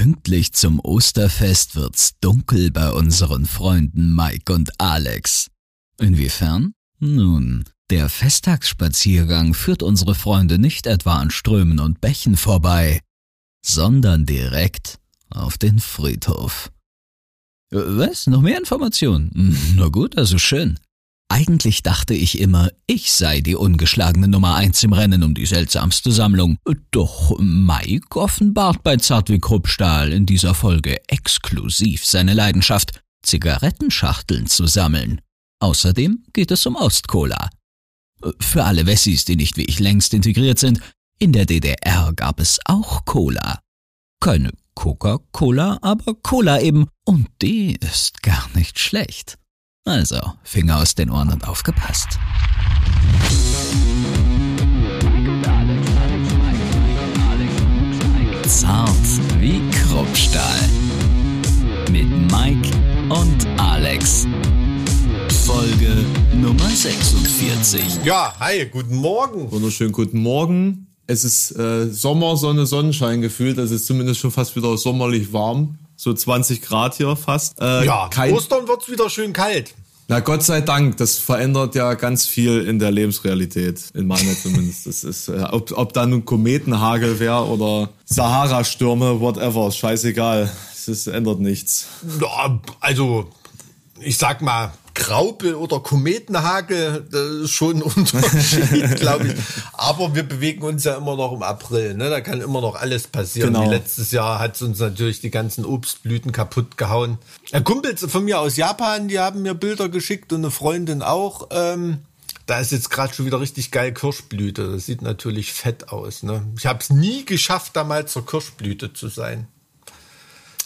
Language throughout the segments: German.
Pünktlich zum Osterfest wird's dunkel bei unseren Freunden Mike und Alex. Inwiefern? Nun, der Festtagsspaziergang führt unsere Freunde nicht etwa an Strömen und Bächen vorbei, sondern direkt auf den Friedhof. Äh, was? Noch mehr Informationen? Hm, na gut, also schön. Eigentlich dachte ich immer, ich sei die ungeschlagene Nummer eins im Rennen um die seltsamste Sammlung. Doch Mike offenbart bei Zartwig Kruppstahl in dieser Folge exklusiv seine Leidenschaft, Zigarettenschachteln zu sammeln. Außerdem geht es um Ostcola. Für alle Wessis, die nicht wie ich längst integriert sind, in der DDR gab es auch Cola. Keine Coca-Cola, aber Cola eben. Und die ist gar nicht schlecht. Also, Finger aus den Ohren und aufgepasst. Zart wie Kruppstahl. Mit Mike und Alex. Folge Nummer 46. Ja, hi, guten Morgen. Wunderschönen guten Morgen. Es ist äh, Sommer, Sonne, Sonnenschein gefühlt. Es ist zumindest schon fast wieder sommerlich warm. So 20 Grad hier fast. Äh, ja, kein, Ostern wird's wieder schön kalt. Na Gott sei Dank, das verändert ja ganz viel in der Lebensrealität, in meiner zumindest. Das ist, äh, ob, ob da nun Kometenhagel wäre oder Sahara-Stürme, whatever, scheißegal. Es ändert nichts. Ja, also, ich sag mal, Graupel oder Kometenhagel, das ist schon ein Unterschied, glaube ich. Aber wir bewegen uns ja immer noch im April, ne? Da kann immer noch alles passieren. Genau. Wie letztes Jahr hat es uns natürlich die ganzen Obstblüten kaputt gehauen. Ein Kumpel von mir aus Japan, die haben mir Bilder geschickt und eine Freundin auch. Ähm, da ist jetzt gerade schon wieder richtig geil Kirschblüte. Das sieht natürlich fett aus. Ne? Ich habe es nie geschafft, da mal zur Kirschblüte zu sein.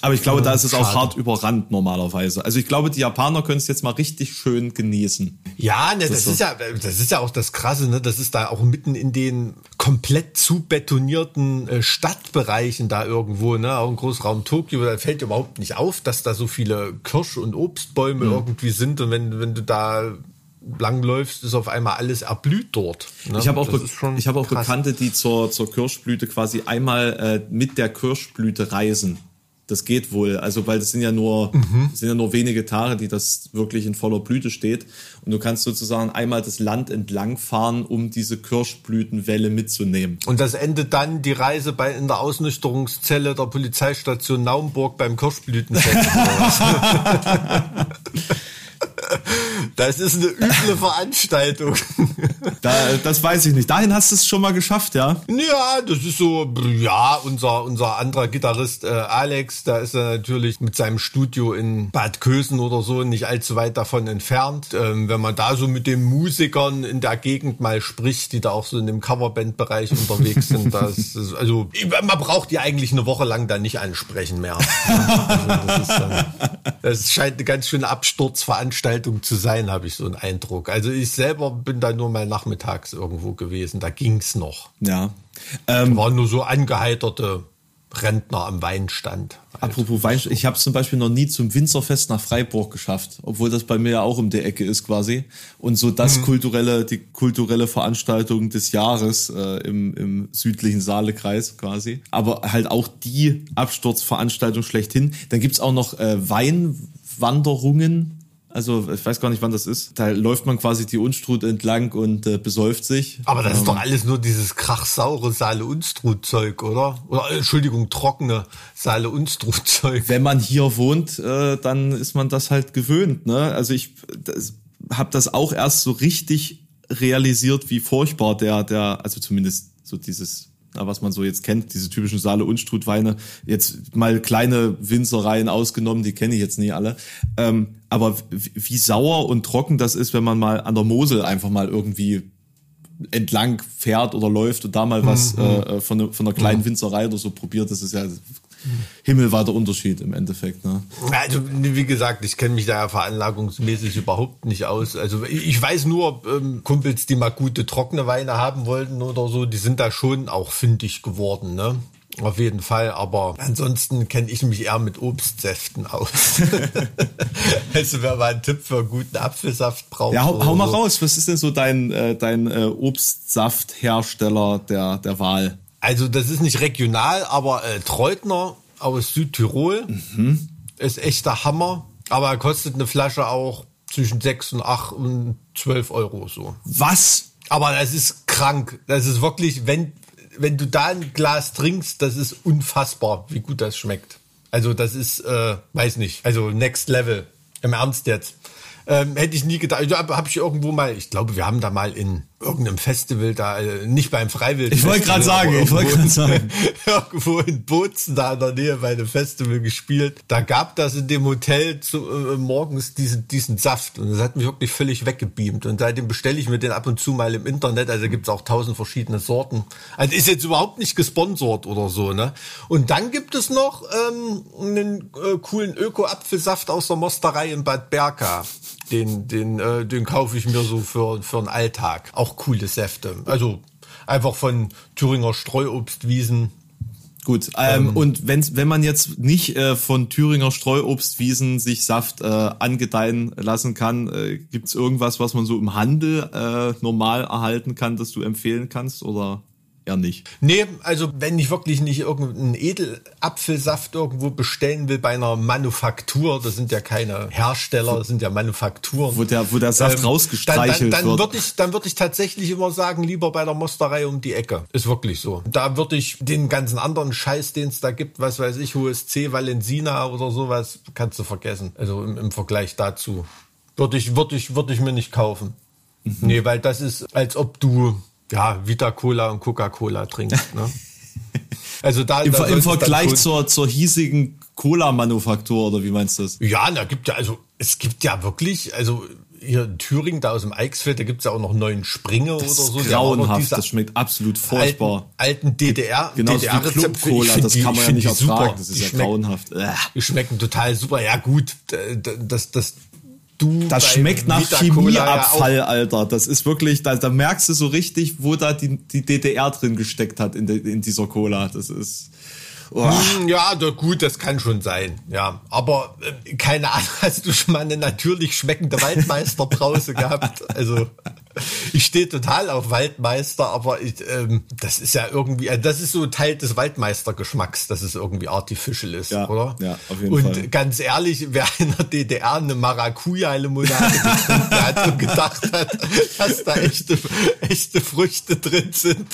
Aber ich glaube, da ist es auch hart überrannt normalerweise. Also ich glaube, die Japaner können es jetzt mal richtig schön genießen. Ja, ne, das, das ist ja, das ist ja auch das Krasse, ne? Das ist da auch mitten in den komplett zu betonierten äh, Stadtbereichen da irgendwo, ne? Auch im Großraum Tokio, da fällt überhaupt nicht auf, dass da so viele Kirsch- und Obstbäume mhm. irgendwie sind. Und wenn, wenn du da langläufst, ist auf einmal alles erblüht dort. Ne? Ich habe auch, ich hab auch Bekannte, die zur, zur Kirschblüte quasi einmal äh, mit der Kirschblüte reisen das geht wohl. Also, weil das sind ja nur, mhm. sind ja nur wenige Tage, die das wirklich in voller Blüte steht. Und du kannst sozusagen einmal das Land entlang fahren, um diese Kirschblütenwelle mitzunehmen. Und das endet dann die Reise bei, in der Ausnüchterungszelle der Polizeistation Naumburg beim Kirschblütenfest. Das ist eine üble Veranstaltung. Da, das weiß ich nicht. Dahin hast du es schon mal geschafft, ja? Ja, das ist so, ja, unser, unser anderer Gitarrist äh, Alex, da ist er natürlich mit seinem Studio in Bad Kösen oder so nicht allzu weit davon entfernt. Ähm, wenn man da so mit den Musikern in der Gegend mal spricht, die da auch so in dem Coverband-Bereich unterwegs sind, das ist, also man braucht die eigentlich eine Woche lang da nicht ansprechen mehr. Also, das, ist, äh, das scheint eine ganz schöne Absturzveranstaltung zu sein, habe ich so einen Eindruck. Also ich selber bin da nur mal nachmittags irgendwo gewesen, da ging's noch. Ja. Ähm, waren nur so angeheiterte Rentner am Weinstand. Apropos Weinstand, ich habe es zum Beispiel noch nie zum Winzerfest nach Freiburg geschafft, obwohl das bei mir ja auch um die Ecke ist quasi. Und so das mhm. kulturelle, die kulturelle Veranstaltung des Jahres äh, im, im südlichen Saalekreis quasi. Aber halt auch die Absturzveranstaltung schlechthin. Dann gibt's auch noch äh, Weinwanderungen also ich weiß gar nicht, wann das ist. Da läuft man quasi die Unstrut entlang und äh, besäuft sich. Aber das ähm, ist doch alles nur dieses krachsaure Saale-Unstrut-Zeug, oder? Oder äh, Entschuldigung, trockene Saale-Unstrut-Zeug. Wenn man hier wohnt, äh, dann ist man das halt gewöhnt. Ne? Also ich habe das auch erst so richtig realisiert, wie furchtbar der, der, also zumindest so dieses was man so jetzt kennt, diese typischen Saale Unstrut Weine, jetzt mal kleine Winzereien ausgenommen, die kenne ich jetzt nie alle. Ähm, aber wie sauer und trocken das ist, wenn man mal an der Mosel einfach mal irgendwie entlang fährt oder läuft und da mal was mhm. äh, von, ne, von einer kleinen mhm. Winzerei oder so probiert, das ist ja himmelweiter Unterschied im Endeffekt. Ne? Also wie gesagt, ich kenne mich da ja veranlagungsmäßig überhaupt nicht aus. Also ich weiß nur, ähm, Kumpels, die mal gute trockene Weine haben wollten oder so, die sind da schon auch fündig geworden. Ne? Auf jeden Fall, aber ansonsten kenne ich mich eher mit Obstsäften aus. also wer mal einen Tipp für guten Apfelsaft braucht. Ja, hau, hau mal so. raus. Was ist denn so dein, äh, dein äh, Obstsafthersteller der, der Wahl? Also das ist nicht regional, aber äh, Treutner aus Südtirol. Mhm. Ist echter Hammer. Aber er kostet eine Flasche auch zwischen 6 und 8 und 12 Euro so. Was? Aber das ist krank. Das ist wirklich, wenn, wenn du da ein Glas trinkst, das ist unfassbar, wie gut das schmeckt. Also das ist, äh, weiß nicht, also next level. Im Ernst jetzt. Ähm, hätte ich nie gedacht. Also, habe ich irgendwo mal, ich glaube, wir haben da mal in irgendeinem Festival da, äh, nicht beim Freiwild. Ich wollte gerade sagen, ich wollte gerade sagen. irgendwo in Bozen da in der Nähe bei einem Festival gespielt. Da gab das in dem Hotel zu, äh, morgens diesen, diesen Saft und das hat mich wirklich völlig weggebeamt. Und seitdem bestelle ich mir den ab und zu mal im Internet. Also gibt's auch tausend verschiedene Sorten. Also ist jetzt überhaupt nicht gesponsert oder so, ne? Und dann gibt es noch ähm, einen äh, coolen Öko-Apfelsaft aus der Mosterei in Bad Berka. Den, den, äh, den kaufe ich mir so für, für einen Alltag. Auch coole Säfte. Also einfach von Thüringer Streuobstwiesen. Gut, ähm, ähm, und wenn, wenn man jetzt nicht äh, von Thüringer Streuobstwiesen sich Saft äh, angedeihen lassen kann, äh, gibt's irgendwas, was man so im Handel äh, normal erhalten kann, das du empfehlen kannst? Oder eher nicht. Nee, also wenn ich wirklich nicht irgendeinen Edelapfelsaft irgendwo bestellen will bei einer Manufaktur, das sind ja keine Hersteller, das sind ja Manufakturen. Wo der, wo der Saft ähm, rausgestreichelt dann, dann, dann wird. Würd ich, dann würde ich tatsächlich immer sagen, lieber bei der Mosterei um die Ecke. Ist wirklich so. Da würde ich den ganzen anderen Scheiß, den es da gibt, was weiß ich, HSC, Valensina oder sowas, kannst du vergessen. Also im, im Vergleich dazu. Würde ich, würde ich, würde ich mir nicht kaufen. Mhm. Nee, weil das ist, als ob du ja, Vita Cola und Coca-Cola trinkt. Ne? Also da, Im, da im Vergleich zur, zur hiesigen Cola-Manufaktur oder wie meinst du das? Ja, da gibt ja, also es gibt ja wirklich, also hier in Thüringen, da aus dem Eichsfeld, da gibt's ja auch noch neuen Springer oder so. Ist grauenhaft, das schmeckt absolut furchtbar. Alten, alten DDR, genau DDR wie Club-Cola, das kann man ja nicht ertragen, das ist die ja grauenhaft. Die schmecken total super, ja gut, das, das, du. Das schmeckt nach Chemieabfall, ja Alter. Das ist wirklich, da, da merkst du so richtig, wo da die, die DDR drin gesteckt hat in, de, in dieser Cola. Das ist. Oh. Ja, da, gut, das kann schon sein. Ja, aber äh, keine Ahnung, hast du schon mal eine natürlich schmeckende Waldmeisterbrause gehabt? Also ich stehe total auf Waldmeister, aber ich, ähm, das ist ja irgendwie, äh, das ist so Teil des Waldmeistergeschmacks, dass es irgendwie artificial ist, ja, oder? Ja, auf jeden Und Fall. Und ganz ehrlich, wer in der DDR eine Maracuja-Limonade getrunken hat und gedacht hat, dass da echte, echte Früchte drin sind,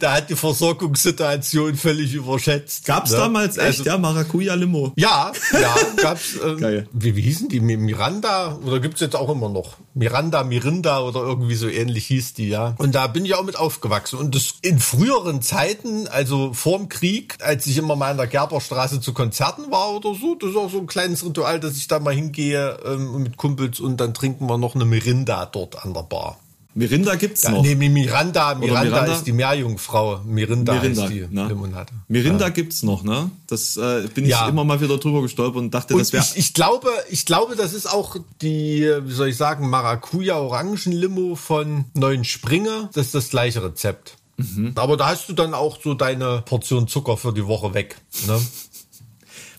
der hat die Versorgungssituation völlig überschätzt. Gab's ne? damals echt, also, ja, Maracuja-Limo? Ja, ja, gab's, ähm, Geil. Wie, wie hießen die? Miranda? Oder gibt's jetzt auch immer noch? Miranda, Mirinda oder irgendwie so ähnlich hieß die, ja. Und da bin ich auch mit aufgewachsen. Und das in früheren Zeiten, also vorm Krieg, als ich immer mal in der Gerberstraße zu Konzerten war oder so, das ist auch so ein kleines Ritual, dass ich da mal hingehe ähm, mit Kumpels und dann trinken wir noch eine Mirinda dort an der Bar. Mirinda gibt's ja, noch. Nee, Miranda, Miranda, Miranda, ist die Meerjungfrau. Mirinda, Mirinda ist die ne? Limonade. Mirinda ja. gibt's noch, ne? Das äh, bin ich ja. immer mal wieder drüber gestolpert und dachte, und das wäre. Ich, ich, glaube, ich glaube, das ist auch die, wie soll ich sagen, Maracuja-Orangen-Limo von Neuen Springer. Das ist das gleiche Rezept. Mhm. Aber da hast du dann auch so deine Portion Zucker für die Woche weg. Ne?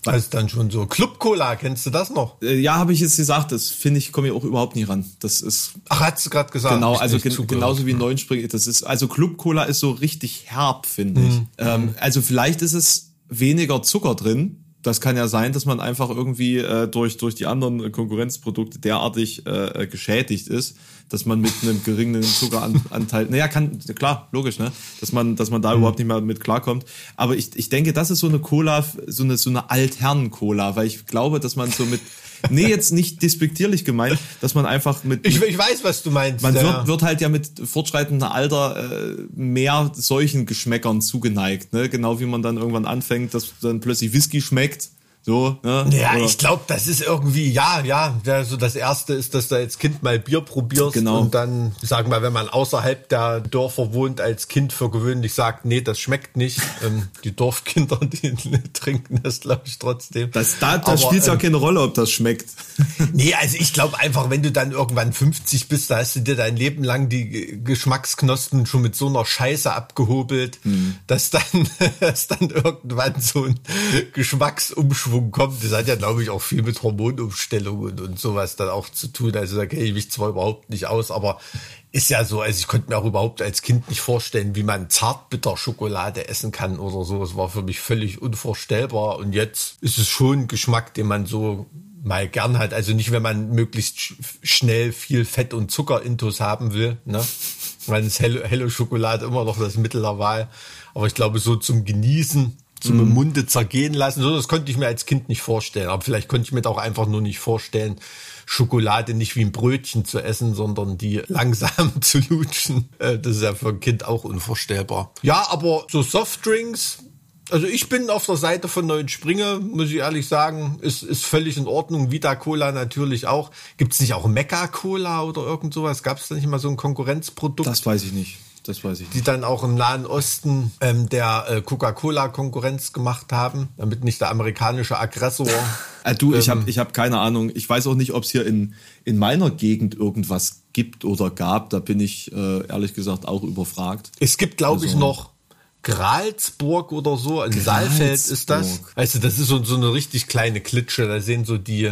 Das ist dann schon so. Club Cola, kennst du das noch? Äh, ja, habe ich jetzt gesagt. Das finde ich, komme ich auch überhaupt nicht ran. Das ist. Ach, hast du gerade gesagt? Genau, also gen genauso wie Neunspring. Das ist, also Club Cola ist so richtig herb, finde ich. Mhm. Ähm, also vielleicht ist es weniger Zucker drin. Das kann ja sein, dass man einfach irgendwie äh, durch, durch die anderen Konkurrenzprodukte derartig äh, geschädigt ist dass man mit einem geringen Zuckeranteil, naja, kann, klar, logisch, ne, dass man, dass man da mhm. überhaupt nicht mehr mit klarkommt. Aber ich, ich denke, das ist so eine Cola, so eine, so eine Altherren-Cola, weil ich glaube, dass man so mit, nee, jetzt nicht despektierlich gemeint, dass man einfach mit. Ich, ich weiß, was du meinst. Man ja. wird, wird halt ja mit fortschreitendem Alter äh, mehr solchen Geschmäckern zugeneigt, ne? Genau wie man dann irgendwann anfängt, dass dann plötzlich Whisky schmeckt so, ne? Ja, Oder ich glaube, das ist irgendwie, ja, ja, so das erste ist, dass du als Kind mal Bier probierst genau. und dann, sag mal, wenn man außerhalb der Dörfer wohnt, als Kind für gewöhnlich sagt, nee, das schmeckt nicht. ähm, die Dorfkinder, die trinken das, glaube ich, trotzdem. Das, da, da spielt ja ähm, keine Rolle, ob das schmeckt. nee, also ich glaube einfach, wenn du dann irgendwann 50 bist, da hast du dir dein Leben lang die Geschmacksknospen schon mit so einer Scheiße abgehobelt, hm. dass dann, dass dann irgendwann so ein Geschmacksumschwung Umschwung kommt. Das hat ja, glaube ich, auch viel mit Hormonumstellungen und sowas dann auch zu tun. Also da kenne ich mich zwar überhaupt nicht aus, aber ist ja so, also ich konnte mir auch überhaupt als Kind nicht vorstellen, wie man Zartbitterschokolade essen kann oder so. Es war für mich völlig unvorstellbar. Und jetzt ist es schon ein Geschmack, den man so mal gern hat. Also nicht, wenn man möglichst sch schnell viel Fett und Zucker intus haben will. Ne? Dann ist helle, helle Schokolade immer noch das Mittel der Wahl. Aber ich glaube, so zum Genießen, zum im Munde zergehen lassen, so das konnte ich mir als Kind nicht vorstellen. Aber vielleicht konnte ich mir auch einfach nur nicht vorstellen, Schokolade nicht wie ein Brötchen zu essen, sondern die langsam zu lutschen. Äh, das ist ja für ein Kind auch unvorstellbar. Ja, aber so Softdrinks, also ich bin auf der Seite von Neuen Springe, muss ich ehrlich sagen, ist, ist völlig in Ordnung. Vita Cola natürlich auch. Gibt es nicht auch Mecca Cola oder irgend sowas? Gab es da nicht mal so ein Konkurrenzprodukt? Das weiß ich nicht. Das weiß ich nicht. Die dann auch im Nahen Osten ähm, der äh, Coca-Cola Konkurrenz gemacht haben, damit nicht der amerikanische Aggressor. äh, du, ich ähm, habe ich hab keine Ahnung. Ich weiß auch nicht, ob es hier in, in meiner Gegend irgendwas gibt oder gab. Da bin ich äh, ehrlich gesagt auch überfragt. Es gibt, glaube also, ich, noch Gralsburg oder so, in Saalfeld ist das. Weißt du, das ist so, so eine richtig kleine Klitsche. Da sehen so die,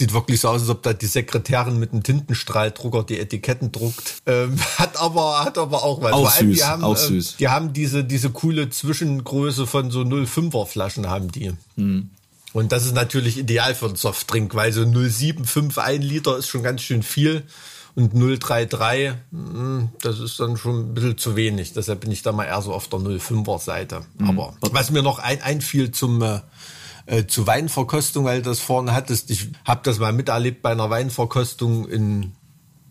sieht wirklich so aus, als ob da die Sekretärin mit einem Tintenstrahldrucker die Etiketten druckt. Ähm, hat aber, hat aber auch was. Auch süß, die haben, auch ähm, süß. die haben diese, diese coole Zwischengröße von so 0,5er Flaschen haben die. Hm. Und das ist natürlich ideal für einen Softdrink, weil so 0,75 ein Liter ist schon ganz schön viel. Und 033, hm, das ist dann schon ein bisschen zu wenig. Deshalb bin ich da mal eher so auf der 05er Seite. Mhm. Aber was mir noch ein, einfiel zum äh, zu Weinverkostung, weil du das vorne hattest, ich habe das mal miterlebt bei einer Weinverkostung in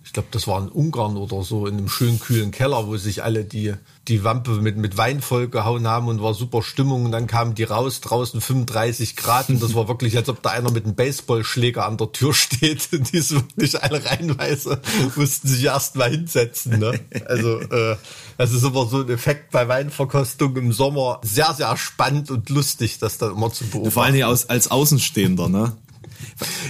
ich glaube, das war in Ungarn oder so, in einem schönen kühlen Keller, wo sich alle die, die Wampe mit, mit Wein vollgehauen haben und war super Stimmung. Und dann kamen die raus, draußen 35 Grad. Und das war wirklich, als ob da einer mit einem Baseballschläger an der Tür steht. Und die so wirklich alle reinweise mussten sich erst mal hinsetzen. Ne? Also, äh, das ist immer so ein Effekt bei Weinverkostung im Sommer. Sehr, sehr spannend und lustig, das dann immer zu beobachten. Vor allem als, als Außenstehender, ne?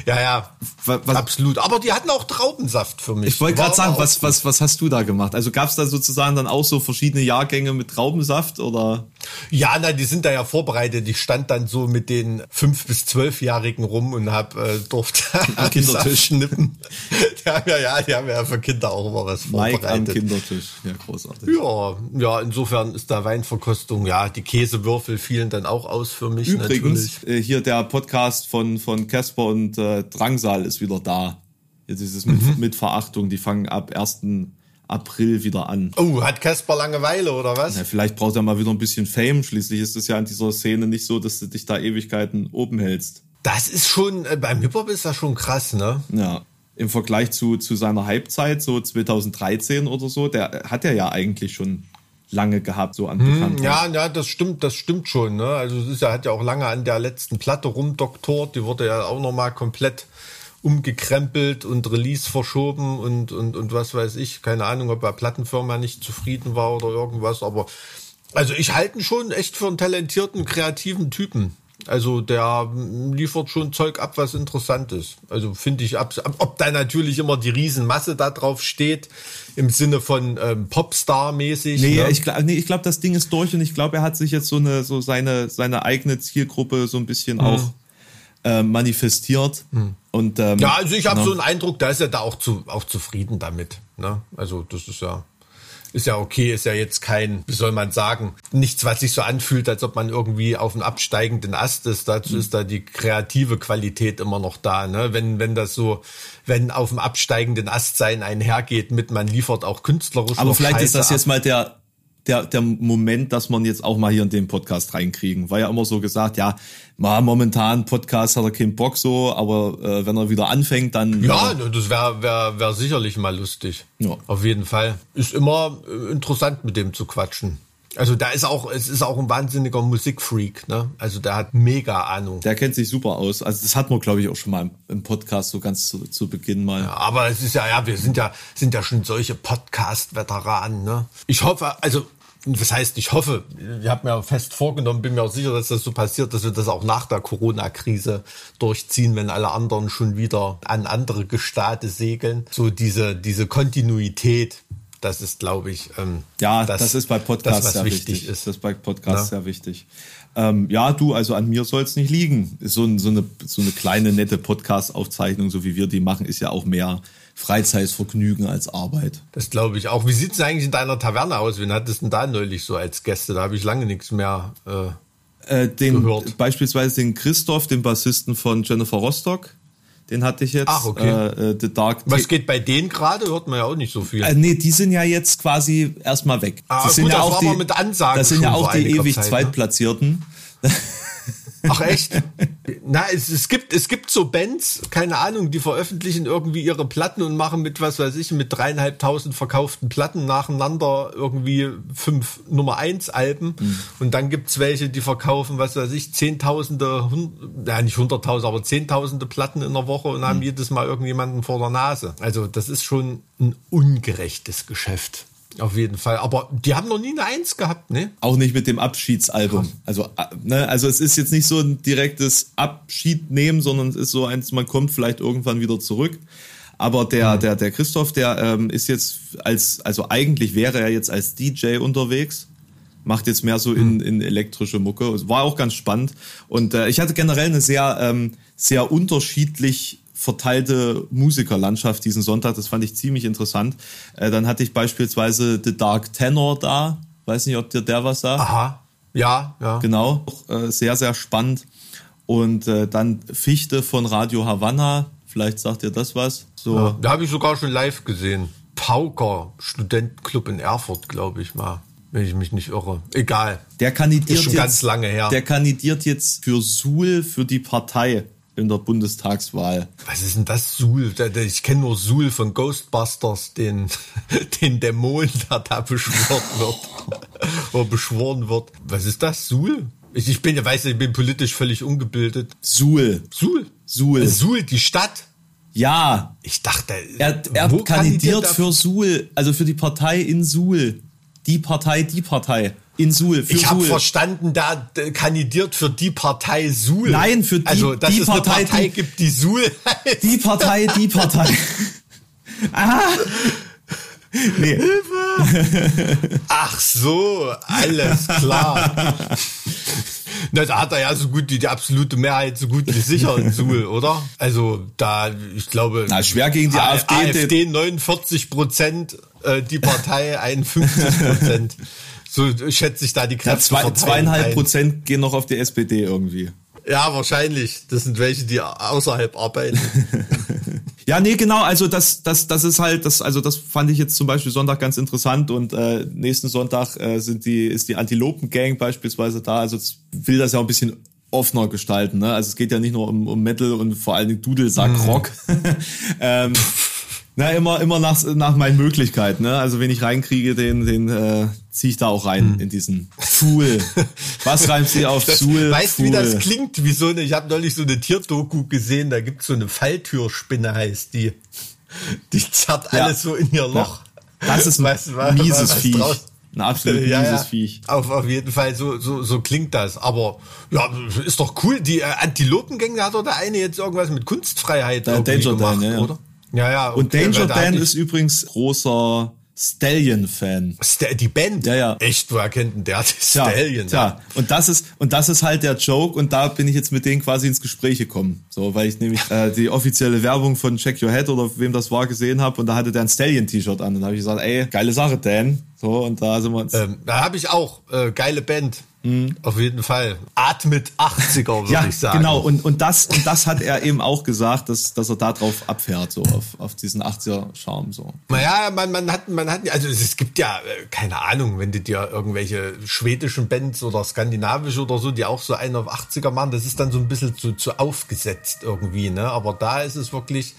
Ja, ja, was, absolut. Aber die hatten auch Traubensaft für mich. Ich wollte gerade sagen, was, was, was hast du da gemacht? Also gab es da sozusagen dann auch so verschiedene Jahrgänge mit Traubensaft oder? Ja, na, die sind da ja vorbereitet. Ich stand dann so mit den fünf bis zwölfjährigen rum und hab äh, durfte am Kindertisch schnippen. die haben ja, ja, die haben ja für Kinder auch immer was vorbereitet. Mike am Kindertisch, ja großartig. Ja, ja, insofern ist da Weinverkostung. Ja, die Käsewürfel fielen dann auch aus für mich. Übrigens, natürlich. Äh, hier der Podcast von von Casper und äh, Drangsal ist wieder da. Jetzt ist es mit, mhm. mit Verachtung. Die fangen ab 1. April wieder an. Oh, hat Casper Langeweile oder was? Ja, vielleicht braucht er mal wieder ein bisschen Fame. Schließlich ist es ja in dieser Szene nicht so, dass du dich da Ewigkeiten oben hältst. Das ist schon, äh, beim Hip-Hop ist das schon krass, ne? Ja. Im Vergleich zu, zu seiner Halbzeit, so 2013 oder so, der hat er ja eigentlich schon lange gehabt, so an hm, Ja, ja, das stimmt, das stimmt schon. Ne? Also es ist, er hat ja auch lange an der letzten Platte rumdoktort, die wurde ja auch nochmal komplett umgekrempelt und Release verschoben und, und, und was weiß ich. Keine Ahnung, ob er Plattenfirma nicht zufrieden war oder irgendwas, aber also ich halte ihn schon echt für einen talentierten, kreativen Typen. Also der liefert schon Zeug ab, was interessant ist. Also finde ich, ab, ob da natürlich immer die Riesenmasse da drauf steht, im Sinne von ähm, Popstar-mäßig. Nee, ne? ich glaube, nee, ich glaub, das Ding ist durch und ich glaube, er hat sich jetzt so eine, so seine, seine eigene Zielgruppe so ein bisschen mhm. auch äh, manifestiert. Mhm. Und, ähm, ja, also ich habe ne? so einen Eindruck, da ist er da auch, zu, auch zufrieden damit. Ne? Also das ist ja ist ja okay, ist ja jetzt kein, wie soll man sagen, nichts, was sich so anfühlt, als ob man irgendwie auf einem absteigenden Ast ist. Dazu mhm. ist da die kreative Qualität immer noch da. Ne? Wenn, wenn das so, wenn auf dem absteigenden Ast sein einhergeht mit, man liefert auch künstlerisch. Aber vielleicht Scheiße ist das jetzt mal der, der, der Moment, dass man jetzt auch mal hier in den Podcast reinkriegen. War ja immer so gesagt, ja, mal momentan Podcast hat er keinen Bock so, aber äh, wenn er wieder anfängt, dann. Ja, ja. das wäre wär, wär sicherlich mal lustig. Ja. Auf jeden Fall. Ist immer äh, interessant, mit dem zu quatschen. Also da ist auch, es ist auch ein wahnsinniger Musikfreak, ne? Also der hat mega Ahnung. Der kennt sich super aus. Also das hat man, glaube ich, auch schon mal im Podcast so ganz zu, zu Beginn mal. Ja, aber es ist ja, ja, wir sind ja, sind ja schon solche Podcast-Veteranen, ne? Ich hoffe, also was heißt, ich hoffe, ich habe mir fest vorgenommen, bin mir auch sicher, dass das so passiert, dass wir das auch nach der Corona-Krise durchziehen, wenn alle anderen schon wieder an andere Gestate segeln. So diese, diese Kontinuität, das ist, glaube ich, ähm, ja, das, das, ist bei Podcasts das, sehr wichtig. Ist. Das ist bei Podcasts ja. sehr wichtig. Ähm, ja, du, also an mir soll es nicht liegen. So, so, eine, so eine kleine, nette Podcast-Aufzeichnung, so wie wir die machen, ist ja auch mehr Freizeitvergnügen als Arbeit. Das glaube ich auch. Wie sieht es eigentlich in deiner Taverne aus? Wen hattest du denn da neulich so als Gäste? Da habe ich lange nichts mehr äh, äh, den, gehört. Beispielsweise den Christoph, den Bassisten von Jennifer Rostock. Den hatte ich jetzt. Ach, okay. Äh, The Dark Was geht bei denen gerade? Hört man ja auch nicht so viel. Äh, nee, die sind ja jetzt quasi erstmal weg. Ah, das gut, sind ja das auch war die, mit Ansagen Das sind ja auch die ewig Zeit, ne? Ach echt? Na, es, es gibt es gibt so Bands, keine Ahnung, die veröffentlichen irgendwie ihre Platten und machen mit was weiß ich mit dreieinhalbtausend verkauften Platten nacheinander irgendwie fünf Nummer eins Alben und dann gibt's welche, die verkaufen was weiß ich Zehntausende, hund, ja nicht Hunderttausende, aber Zehntausende Platten in der Woche und haben jedes Mal irgendjemanden vor der Nase. Also das ist schon ein ungerechtes Geschäft. Auf jeden Fall. Aber die haben noch nie eine Eins gehabt, ne? Auch nicht mit dem Abschiedsalbum. Also, äh, ne, also es ist jetzt nicht so ein direktes Abschied nehmen, sondern es ist so eins, man kommt vielleicht irgendwann wieder zurück. Aber der, der, der Christoph, der ähm, ist jetzt als, also eigentlich wäre er jetzt als DJ unterwegs, macht jetzt mehr so in, in elektrische Mucke. War auch ganz spannend. Und äh, ich hatte generell eine sehr, ähm, sehr unterschiedlich verteilte Musikerlandschaft diesen Sonntag. Das fand ich ziemlich interessant. Äh, dann hatte ich beispielsweise The Dark Tenor da. Weiß nicht, ob dir der was sagt. Aha. Ja, ja. Genau. Auch, äh, sehr, sehr spannend. Und äh, dann Fichte von Radio Havanna. Vielleicht sagt ihr das was. So. Ja, da habe ich sogar schon live gesehen. Pauker, Studentenclub in Erfurt, glaube ich mal. Wenn ich mich nicht irre. Egal. Der kandidiert Ist schon jetzt, ganz lange her. Der kandidiert jetzt für Suhl für die Partei in der Bundestagswahl. Was ist denn das Suhl? Ich kenne nur Suhl von Ghostbusters, den, den Dämon, der da beschworen wird. Oder beschworen wird. Was ist das? Suhl? Ich, ich bin, ja weiß, ich bin politisch völlig ungebildet. Suhl. Suhl? Suhl. Suhl, die Stadt? Ja. Ich dachte, Er, er kandidiert er? für Suhl, also für die Partei in Suhl. Die Partei, die Partei. In Suhl, für Ich habe verstanden, da kandidiert für die Partei Suhl. Nein, für die- Also, dass die es Partei, eine Partei die- gibt, die Suhl heißt. Die Partei, die Partei. ah! Nee, Ach so, alles klar. Na, da hat er ja so gut die, die absolute Mehrheit so gut wie sicher in Suhl, oder? Also da, ich glaube, Na, schwer gegen die A- AfD, AfD 49 Prozent, äh, die Partei 51 Prozent. So schätze ich da die ja, Kräfte zwei, verteilen zweieinhalb ein. Prozent gehen noch auf die SPD irgendwie. Ja, wahrscheinlich. Das sind welche, die außerhalb arbeiten. Ja, nee, genau, also das, das, das ist halt, das, also das fand ich jetzt zum Beispiel Sonntag ganz interessant und äh, nächsten Sonntag äh, sind die, ist die Antilopen-Gang beispielsweise da, also es will das ja auch ein bisschen offener gestalten, ne? Also es geht ja nicht nur um, um Metal und vor allen Dingen Dudelsack-Rock. ähm, na, immer, immer nach, nach meinen Möglichkeiten, ne? Also wenn ich reinkriege, den, den äh, ziehe ich da auch rein in diesen Fool. Was reimt sie auf Suhl? weißt du, wie das klingt? Wie so eine, ich habe neulich so eine Tierdoku gesehen, da gibt's so eine Falltürspinne, heißt die. Die zerrt Ja. alles so in ihr Loch. Das ist ein Weißt was- mieses was Viech. draus- Ein absolut Ja, mieses ja. Viech. Auf, auf jeden Fall, so, so, so klingt das. Aber ja, ist doch cool. Die äh, Antilopengänge hat doch der eine jetzt irgendwas mit Kunstfreiheit Der irgendwie Danger Dan, gemacht, ja, ja. oder? Ja, ja. Und okay, Danger weil da Dan ist übrigens großer Stallion-Fan. Sta- die Band. Ja, ja. Echt, woher kennt denn der Stallion? tja. Und das ist und das ist halt der Joke und da bin ich jetzt mit denen quasi ins Gespräch gekommen, so weil ich nämlich äh, die offizielle Werbung von Check Your Head oder wem das war gesehen habe und da hatte der ein Stallion-T-Shirt an und da habe ich gesagt, ey geile Sache, Dan, so und da sind wir uns. Ähm, da habe ich auch äh, geile Band. Auf jeden Fall. Atmet 80er, würde Mhm. ja, ich sagen. genau. Und, und, das, und das hat er eben auch gesagt, dass, dass er da drauf abfährt, so auf, auf diesen 80er-Charme. So. Naja, man, man hat, man hat, also es gibt ja, äh, keine Ahnung, wenn du dir irgendwelche schwedischen Bands oder skandinavische oder so, die auch so einen auf 80er machen, das ist dann so ein bisschen zu, zu aufgesetzt irgendwie, ne? Aber da ist es wirklich.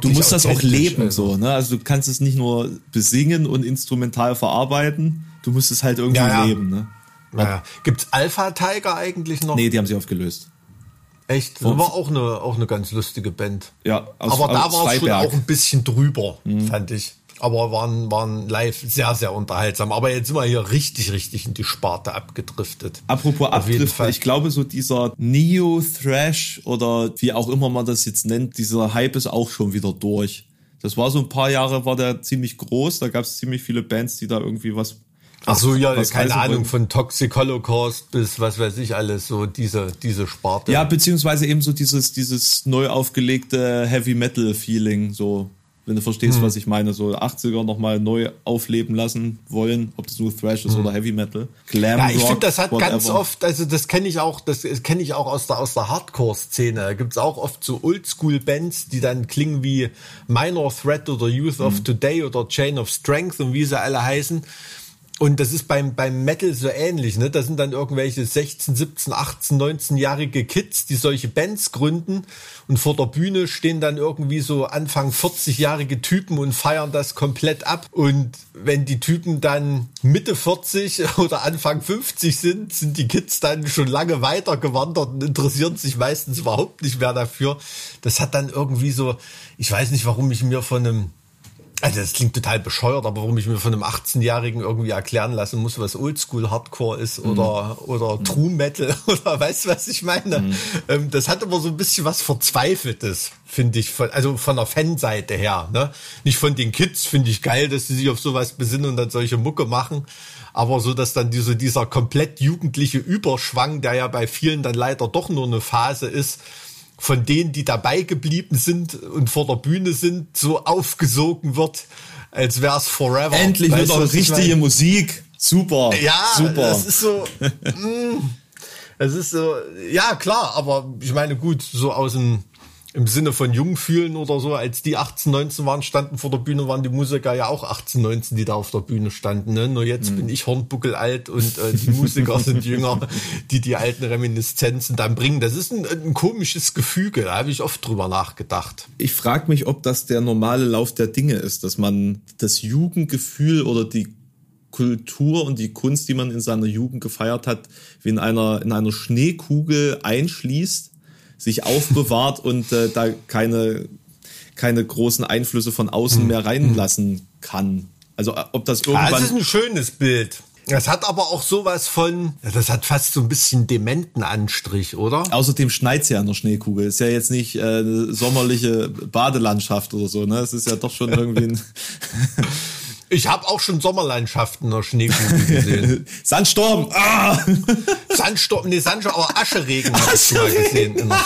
Du musst das auch leben, also. so, ne? Also du kannst es nicht nur besingen und instrumental verarbeiten, du musst es halt irgendwie Ja, ja. leben, ne? Naja. Gibt's Alpha Tiger eigentlich noch? Nee, die haben sich aufgelöst. Echt? Das war auch eine, auch eine ganz lustige Band. Ja, aus- Aber da war es schon. Mhm. auch ein bisschen drüber, fand ich. Aber waren, waren live sehr, sehr unterhaltsam. Aber jetzt sind wir hier richtig, richtig in die Sparte abgedriftet. Apropos Abdrift, ich glaube so dieser Neo-Thrash oder wie auch immer man das jetzt nennt, dieser Hype ist auch schon wieder durch. Das war so ein paar Jahre, war der ziemlich groß, da gab es ziemlich viele Bands, die da irgendwie was Ach so, ja, keine Ahnung, von Toxic Holocaust bis was weiß ich alles, so diese, diese Sparte. Ja, beziehungsweise eben so dieses, dieses neu aufgelegte Heavy Metal Feeling, so, wenn du verstehst, was ich meine, so 80er nochmal neu aufleben lassen wollen, ob das nur Thrash ist oder Heavy Metal. Glam Ja, ich finde, das hat whatever. ganz oft, also das kenne ich auch, das kenne ich auch aus der, aus der Hardcore-Szene. Da gibt's auch oft so Oldschool-Bands, die dann klingen wie Minor Threat oder Youth Mhm. of Today oder Chain of Strength und wie sie alle heißen. Und das ist beim, beim Metal so ähnlich, ne? Da sind dann irgendwelche 16, 17, 18, 19-jährige Kids, die solche Bands gründen und vor der Bühne stehen dann irgendwie so Anfang 40-jährige Typen und feiern das komplett ab. Und wenn die Typen dann Mitte 40 oder Anfang 50 sind, sind die Kids dann schon lange weiter gewandert und interessieren sich meistens überhaupt nicht mehr dafür. Das hat dann irgendwie so, ich weiß nicht, warum ich mir von einem also das klingt total bescheuert, aber warum ich mir von einem 18-Jährigen irgendwie erklären lassen muss, was Oldschool Hardcore ist oder, oder True Metal oder weißt du, was ich meine? Ähm, das hat aber so ein bisschen was Verzweifeltes, finde ich, von, also von der Fanseite her. Ne? Nicht von den Kids, finde ich geil, dass sie sich auf sowas besinnen und dann solche Mucke machen. Aber so, dass dann diese, dieser komplett jugendliche Überschwang, der ja bei vielen dann leider doch nur eine Phase ist, von denen, die dabei geblieben sind und vor der Bühne sind, so aufgesogen wird, als wär's forever. Endlich Weißt wieder richtige? Musik. Super. Ja, super. das ist so. mm, Es ist so, ja klar, aber ich meine gut, so aus dem im Sinne von jung fühlen oder so, als die 18, 19 waren, standen vor der Bühne, waren die Musiker ja auch 18, 19, die da auf der Bühne standen. Ne? Nur jetzt bin ich Hornbuckel alt und äh, die Musiker sind jünger, die die alten Reminiszenzen dann bringen. Das ist ein, ein komisches Gefüge, da habe ich oft drüber nachgedacht. Ich frage mich, ob das der normale Lauf der Dinge ist, dass man das Jugendgefühl oder die Kultur und die Kunst, die man in seiner Jugend gefeiert hat, wie in einer, in einer Schneekugel einschließt, sich aufbewahrt und äh, da keine, keine großen Einflüsse von außen mehr reinlassen kann. Also äh, ob das Ah, irgendwann... es ist ein schönes Bild. Das hat aber auch sowas von, das hat fast so ein bisschen dementen Anstrich, oder? Außerdem schneit's ja an der Schneekugel. Ist ja jetzt nicht äh, eine sommerliche Badelandschaft oder so, ne? Es ist ja doch schon irgendwie ein Ich habe auch schon Sommerlandschaften der Schneekugel gesehen. Sandsturm. Ah! Sandsturm, nee, Sandsturm, aber Ascheregen habe ich schon mal gesehen.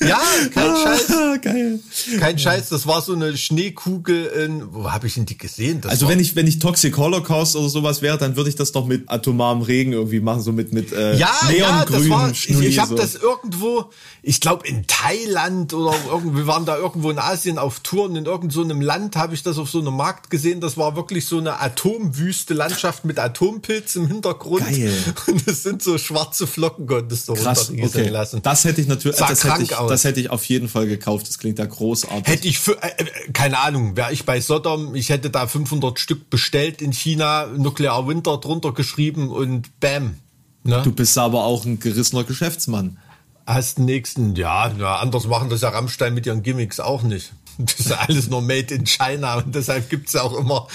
Ja, kein Scheiß. Ah, geil. Kein Scheiß, das war so eine Schneekugel in, wo habe ich denn die gesehen? Das Also wenn ich wenn ich Toxic Holocaust oder sowas wäre, dann würde ich das doch mit atomarem Regen irgendwie machen, so mit mit äh, ja, ja, das neongrünem war, ich, Schnulli ich habe so. das irgendwo, ich glaube in Thailand oder irgendwie, wir waren da irgendwo in Asien auf Touren, in irgendeinem so Land habe ich das auf so einem Markt gesehen, das war wirklich so eine atomwüste Landschaft mit Atompilz im Hintergrund. Geil. Und es sind so schwarze Flocken, konntest du Krass, okay. lassen. Das hätte ich natürlich, Sah das hätte ich, krank aus. das hätte ich auf jeden Fall gekauft. Das klingt ja großartig. Hätte ich für, äh, äh, keine Ahnung, wäre ich bei Sodom, ich hätte da 500 Stück bestellt in China, Nuclear Winter drunter geschrieben und bam. Ne? du bist aber auch ein gerissener Geschäftsmann. Hast den nächsten, ja, ja, anders machen das ja Rammstein mit ihren Gimmicks auch nicht. Das ist alles nur made in China und deshalb gibt's ja auch immer.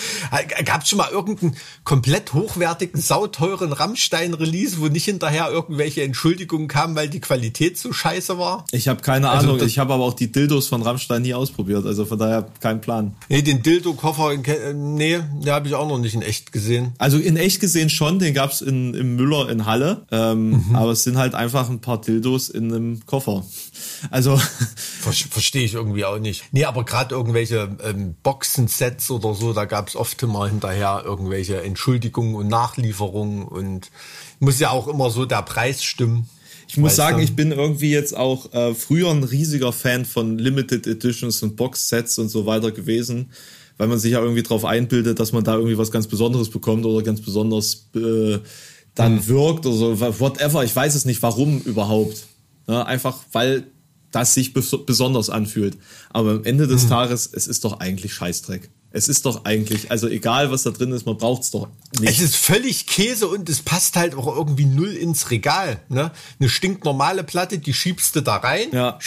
Gab's schon mal irgendeinen komplett hochwertigen, sauteuren Rammstein-Release, wo nicht hinterher irgendwelche Entschuldigungen kamen, weil die Qualität so scheiße war? Ich habe keine Also Ahnung. Ich habe aber auch die Dildos von Rammstein nie ausprobiert. Also von daher kein Plan. Nee, den Dildo-Koffer, nee, den habe ich auch noch nicht in echt gesehen. Also in echt gesehen schon, den gab's in, im Müller in Halle. Ähm, Mhm. Aber es sind halt einfach ein paar Dildos in einem Koffer. Also Ver Verstehe ich irgendwie auch nicht. Nee, aber gerade irgendwelche ähm, Boxensets oder so, da gab's oft immer hinterher irgendwelche Entschuldigungen und Nachlieferungen und muss ja auch immer so der Preis stimmen. Ich muss sagen, ich bin irgendwie jetzt auch äh, früher ein riesiger Fan von Limited Editions und Box-Sets und so weiter gewesen, weil man sich ja irgendwie drauf einbildet, dass man da irgendwie was ganz Besonderes bekommt oder ganz besonders äh, dann Mhm. wirkt oder so, whatever. Ich weiß es nicht, warum überhaupt. Ja, einfach, weil das sich bes besonders anfühlt. Aber am Ende Mhm. des Tages, es ist doch eigentlich Scheißdreck. Es ist doch eigentlich, also egal was da drin ist, man braucht's doch nicht. Es ist völlig Käse und es passt halt auch irgendwie null ins Regal. Ne? Eine stinknormale Platte, die schiebst du da rein. Ja.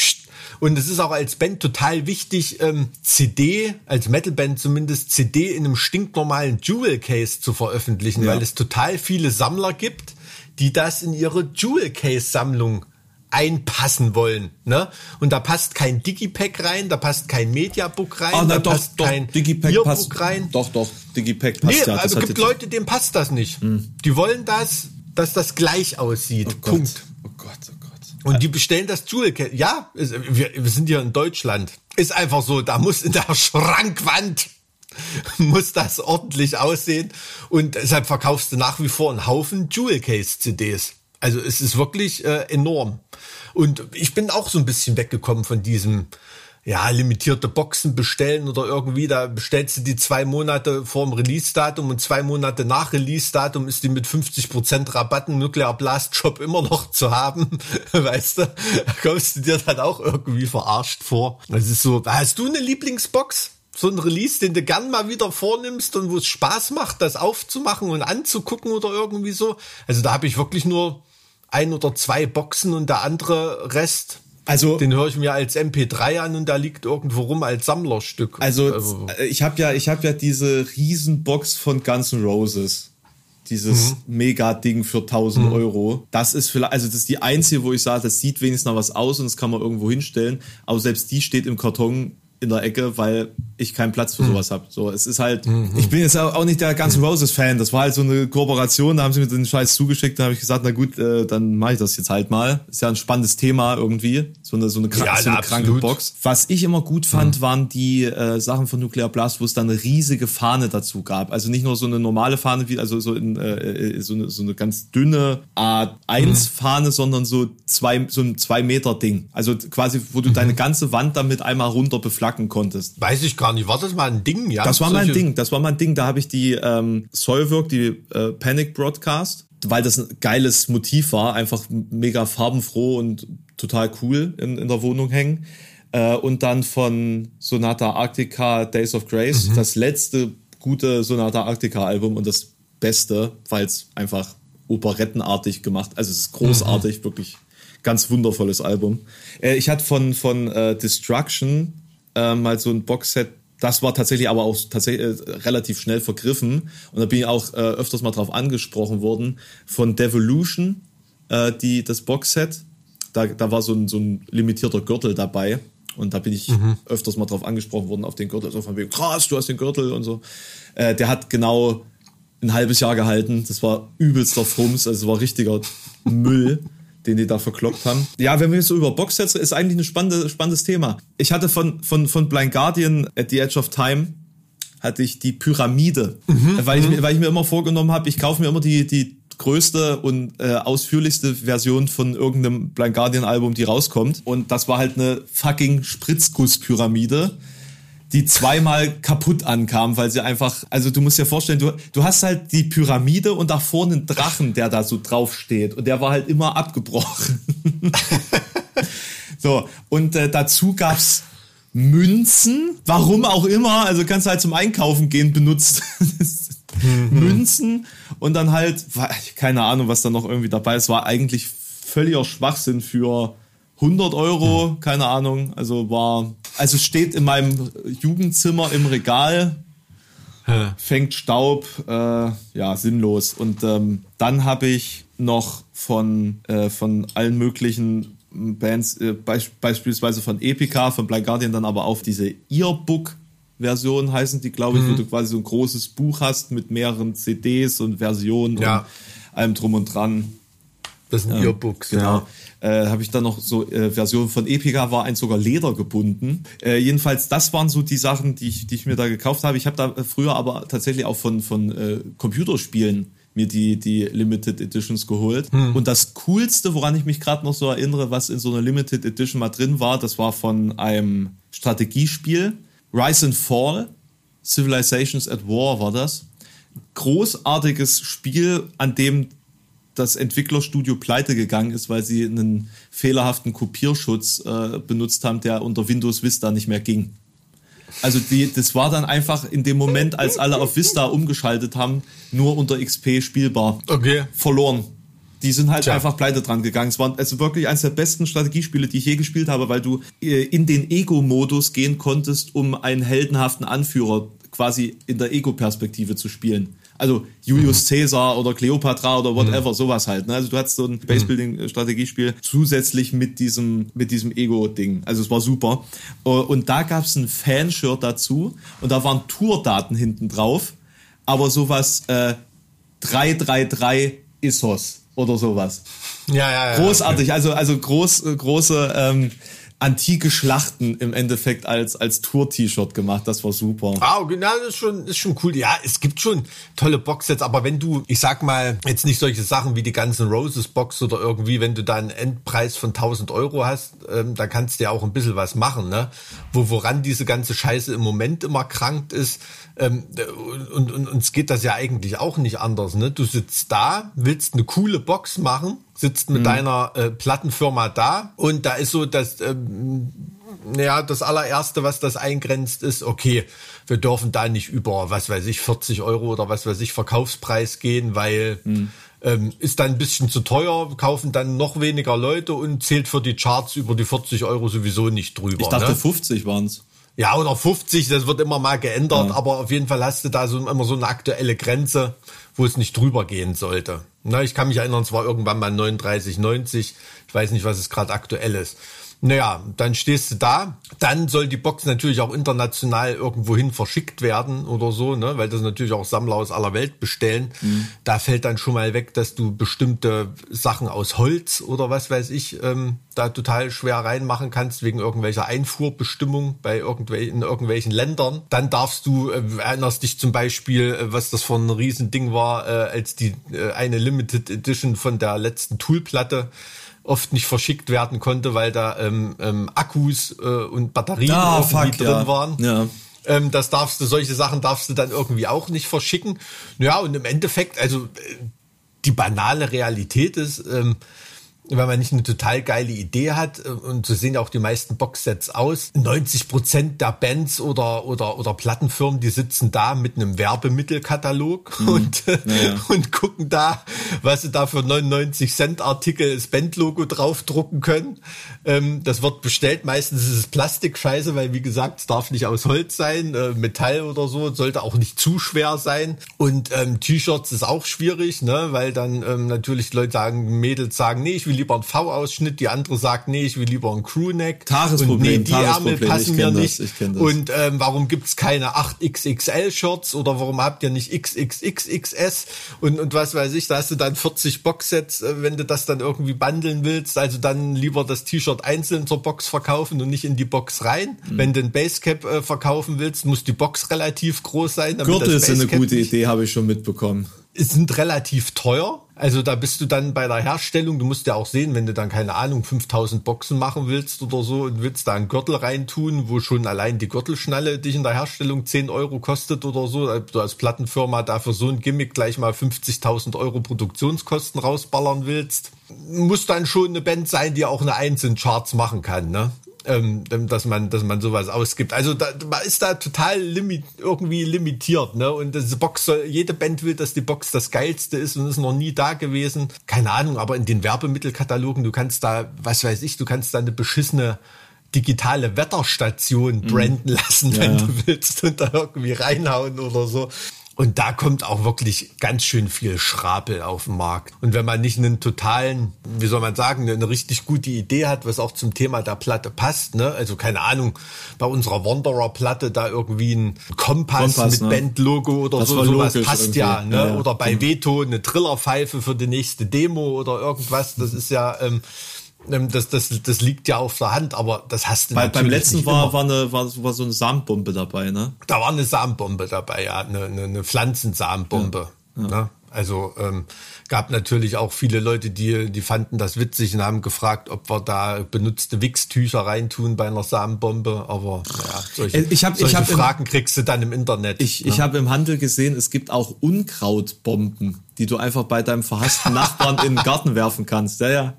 Und es ist auch als Band total wichtig, ähm, CD, als Metalband zumindest, CD in einem stinknormalen Jewel Case zu veröffentlichen, Ja. weil es total viele Sammler gibt, die das in ihre Jewel Case Sammlung einpassen wollen. Ne? Und da passt kein Digipack rein, da passt kein Mediabook rein, Ah, na da doch, passt doch, kein Digipack Earbook passt. rein. Doch, doch, Digipack passt Nee, ja. Also gibt Hm. Leute, denen passt das nicht. Die wollen das, dass das gleich aussieht. Oh Punkt. Oh Gott, oh Gott. Und die bestellen das Jewel Case. Ja, wir, wir sind hier in Deutschland. Ist einfach so, da muss in der Schrankwand muss das ordentlich aussehen. Und deshalb verkaufst du nach wie vor einen Haufen Jewel Case CDs. Also es ist wirklich äh, enorm. Und ich bin auch so ein bisschen weggekommen von diesem, ja, limitierte Boxen bestellen oder irgendwie, da bestellst du die zwei Monate vor dem Release-Datum und zwei Monate nach Release-Datum ist die mit 50% Rabatt im Nuclear Blast Shop immer noch zu haben. Weißt du, da kommst du dir dann auch irgendwie verarscht vor. Das ist so, hast du eine Lieblingsbox? So ein Release, den du gern mal wieder vornimmst und wo es Spaß macht, das aufzumachen und anzugucken oder irgendwie so. Also da habe ich wirklich nur ein oder zwei Boxen und der andere Rest Also, den höre ich mir als MP3 an und da liegt irgendwo rum als Sammlerstück. also äh, ich habe ja, ich habe ja diese Riesenbox von Guns N' Roses. Dieses Mhm. Mega-Ding für 1000 Euro. Das ist vielleicht, also das ist die einzige, wo ich sage, das sieht wenigstens noch was aus und das kann man irgendwo hinstellen. Aber selbst die steht im Karton in der Ecke, weil ich keinen Platz Mhm. für sowas habe. So, es ist halt, ich bin jetzt auch nicht der Guns N' Roses Fan. Das war halt so eine Kooperation, da haben sie mir den Scheiß zugeschickt, da habe ich gesagt, na gut, äh, dann mache ich das jetzt halt mal. Ist ja ein spannendes Thema irgendwie, so eine so eine, krank, Ja, so eine kranke. Box. Was ich immer gut fand, waren die äh, Sachen von Nuclear Blast, wo es dann eine riesige Fahne dazu gab. Also nicht nur so eine normale Fahne, wie also so in äh, äh, so eine so eine ganz dünne A1-Fahne, sondern so zwei so ein zwei Meter Ding. Also quasi, wo du deine ganze Wand damit einmal runter beflacken konntest. Weiß ich gar nicht. War das mal ein Ding? Ja. Das war mein Ding, das war mein Ding. Da habe ich die ähm, Soilwork, die äh, Panic Broadcast, weil das ein geiles Motiv war, einfach mega farbenfroh und total cool in, in der Wohnung hängen. Äh, und dann von Sonata Arctica Days of Grace, das letzte gute Sonata Arctica Album und das beste, weil es einfach operettenartig gemacht, also es ist großartig, wirklich ganz wundervolles Album. Äh, ich hatte von, von äh, Destruction äh, mal so ein Boxset, das war tatsächlich aber auch tatsächlich äh, relativ schnell vergriffen. Und da bin ich auch äh, öfters mal drauf angesprochen worden. Von Devolution, äh, die das Boxset, da, da war so ein, so ein limitierter Gürtel dabei. Und da bin ich öfters mal drauf angesprochen worden auf den Gürtel, so von wegen, krass, du hast den Gürtel und so. Äh, der hat genau ein halbes Jahr gehalten. Das war übelster Frums, also es war richtiger Müll, den die da verkloppt haben. Ja, wenn wir jetzt so über Boxsets, ist eigentlich ein spannende, spannendes Thema. Ich hatte von, von, von Blind Guardian at the Edge of Time hatte ich die Pyramide, weil, ich, mir- weil ich mir immer vorgenommen habe, ich kaufe mir immer die, die größte und äh, ausführlichste Version von irgendeinem Blind Guardian Album, die rauskommt. Und das war halt eine fucking Spritzgusspyramide die zweimal kaputt ankam, weil sie einfach, also du musst dir vorstellen, du, du hast halt die Pyramide und da vorne einen Drachen, der da so drauf steht. Und der war halt immer abgebrochen. so, und äh, dazu gab's Münzen, warum auch immer, also kannst du halt zum Einkaufen gehen benutzt. Münzen. Und dann halt, keine Ahnung, was da noch irgendwie dabei ist, Es war eigentlich völliger Schwachsinn für 100 Euro, keine Ahnung, also war, also steht in meinem Jugendzimmer im Regal, fängt Staub, äh, ja, sinnlos. Und ähm, dann habe ich noch von, äh, von allen möglichen Bands, äh, beisp beispielsweise von Epica, von Blind Guardian, dann aber auch diese Earbook-Version heißen die, glaube ich, wo du quasi so ein großes Buch hast mit mehreren CDs und Versionen Ja. und allem drum und dran. Das sind Earbooks, Genau. ja. Äh, habe ich dann noch so äh, Versionen von Epica, war eins sogar Leder gebunden. Äh, jedenfalls, das waren so die Sachen, die ich, die ich mir da gekauft habe. Ich habe da früher aber tatsächlich auch von, von äh, Computerspielen mir die, die Limited Editions geholt. Und das Coolste, woran ich mich gerade noch so erinnere, was in so einer Limited Edition mal drin war, das war von einem Strategiespiel. Rise and Fall, Civilizations at War war das. Großartiges Spiel, an dem das Entwicklerstudio pleite gegangen ist, weil sie einen fehlerhaften Kopierschutz äh, benutzt haben, der unter Windows Vista nicht mehr ging. Also die, das war dann einfach in dem Moment, als alle auf Vista umgeschaltet haben, nur unter XP spielbar. Okay. Verloren. Die sind halt Tja. einfach pleite dran gegangen. Es war also wirklich eines der besten Strategiespiele, die ich je gespielt habe, weil du äh, in den Ego-Modus gehen konntest, um einen heldenhaften Anführer quasi in der Ego-Perspektive zu spielen. Also Julius mhm. Caesar oder Cleopatra oder whatever, mhm. sowas halt. Ne? Also du hattest so ein Basebuilding-Strategiespiel zusätzlich mit diesem, mit diesem Ego-Ding. Also es war super. Äh, und da gab es ein Fanshirt dazu und da waren Tourdaten hinten drauf, aber sowas äh, 333 Isos oder sowas. Ja, ja, ja. Großartig, okay. also, also groß, große ähm, antike Schlachten im Endeffekt als, als Tour-T-Shirt gemacht. Das war super. Ah, genau, das ist schon, ist schon cool. Ja, es gibt schon tolle Boxsets, aber wenn du, ich sag mal, jetzt nicht solche Sachen wie die ganzen Roses Box oder irgendwie, wenn du da einen Endpreis von 1000 Euro hast, ähm, da kannst du ja auch ein bisschen was machen, ne? Wo, woran diese ganze Scheiße im Moment immer krankt ist, ähm, und, und uns geht das ja eigentlich auch nicht anders, ne? Du sitzt da, willst eine coole Box machen, sitzt mit mhm. deiner äh, Plattenfirma da und da ist so das, ähm, ja, das allererste, was das eingrenzt, ist, okay, wir dürfen da nicht über, was weiß ich, 40 Euro oder was weiß ich, Verkaufspreis gehen, weil mhm. ähm, ist dann ein bisschen zu teuer, kaufen dann noch weniger Leute und zählt für die Charts über die 40 Euro sowieso nicht drüber. Ich dachte, ne? 50 waren's. Ja, oder 50, das wird immer mal geändert, ja. aber auf jeden Fall hast du da so immer so eine aktuelle Grenze, wo es nicht drüber gehen sollte. Na, ich kann mich erinnern, es war irgendwann mal 39,90. Ich weiß nicht, was es gerade aktuell ist. Naja, dann stehst du da. Dann soll die Box natürlich auch international irgendwohin verschickt werden oder so, ne? weil das natürlich auch Sammler aus aller Welt bestellen. Mhm. Da fällt dann schon mal weg, dass du bestimmte Sachen aus Holz oder was weiß ich ähm, da total schwer reinmachen kannst wegen irgendwelcher Einfuhrbestimmung bei irgendwelchen in irgendwelchen Ländern. Dann darfst du, äh, erinnerst dich zum Beispiel, äh, was das für ein Riesending war, äh, als die äh, eine Limited Edition von der letzten Toolplatte oft nicht verschickt werden konnte, weil da ähm, ähm, Akkus äh, und Batterien ah, irgendwie fuck, drin ja. waren. Ja. Ähm, das darfst du, solche Sachen darfst du dann irgendwie auch nicht verschicken. Ja, und im Endeffekt, also äh, die banale Realität ist, ähm, wenn man nicht eine total geile Idee hat, äh, und so sehen ja auch die meisten Boxsets aus, 90 Prozent der Bands oder, oder, oder Plattenfirmen, die sitzen da mit einem Werbemittelkatalog mhm. und, ja, und gucken da, was sie da für 99 Cent Artikel das Bandlogo draufdrucken können. Ähm, das wird bestellt, meistens ist es Plastikscheiße, weil wie gesagt, es darf nicht aus Holz sein, äh, Metall oder so, sollte auch nicht zu schwer sein. Und ähm, T-Shirts ist auch schwierig, ne, weil dann ähm, natürlich Leute sagen, Mädels sagen, nee, ich will lieber einen V-Ausschnitt, die andere sagt, nee, ich will lieber einen Crewneck. Tagesproblem, und nee, die Ärmel passen mir nicht. Und ähm, warum gibt's keine 8XXL-Shirts oder warum habt ihr nicht XXXXS und, und was weiß ich, da hast du dann 40 Boxsets, äh, wenn du das dann irgendwie bundeln willst, also dann lieber das T-Shirt einzeln zur Box verkaufen und nicht in die Box rein. Mhm. Wenn du ein Basecap äh, verkaufen willst, muss die Box relativ groß sein. Gürtel ist eine gute Idee, habe ich schon mitbekommen sind relativ teuer. Also da bist du dann bei der Herstellung, du musst ja auch sehen, wenn du dann keine Ahnung 5000 Boxen machen willst oder so und willst da einen Gürtel reintun, wo schon allein die Gürtelschnalle dich in der Herstellung 10 Euro kostet oder so, du als Plattenfirma dafür so ein Gimmick gleich mal 50.000 Euro Produktionskosten rausballern willst, muss dann schon eine Band sein, die auch eine einzelne Charts machen kann, ne? Ähm, dass man, dass man sowas ausgibt. Also da, man ist da total limit, irgendwie limitiert, ne? Und diese Box soll, jede Band will, dass die Box das geilste ist und ist noch nie da gewesen. Keine Ahnung, aber in den Werbemittelkatalogen, du kannst da, was weiß ich, du kannst da eine beschissene digitale Wetterstation mhm. branden lassen, ja. wenn du willst und da irgendwie reinhauen oder so. Und da kommt auch wirklich ganz schön viel Schrapel auf den Markt. Und wenn man nicht einen totalen, wie soll man sagen, eine richtig gute Idee hat, was auch zum Thema der Platte passt, ne? Also keine Ahnung, bei unserer Wanderer-Platte da irgendwie ein Kompass, Kompass mit ne? Bandlogo oder das so, sowas passt irgendwie. ja, ne? Ja, ja. Oder bei Veto eine Trillerpfeife für die nächste Demo oder irgendwas. Das ist ja, ähm, ähm, das, das, das liegt ja auf der Hand, aber das hast du Bei, Beim letzten war, war, eine, war, war so eine Samenbombe dabei, ne? Da war eine Samenbombe dabei, ja, eine, eine, eine Pflanzensamenbombe. Ja, ja. Ne? Also ähm, gab natürlich auch viele Leute, die, die fanden das witzig und haben gefragt, ob wir da benutzte Wichstücher reintun bei einer Samenbombe. Aber ja, solche, ich hab, solche ich hab Fragen im, kriegst du dann im Internet. Ich, ne? ich habe im Handel gesehen, es gibt auch Unkrautbomben, die du einfach bei deinem verhassten Nachbarn in den Garten werfen kannst. Ja, ja.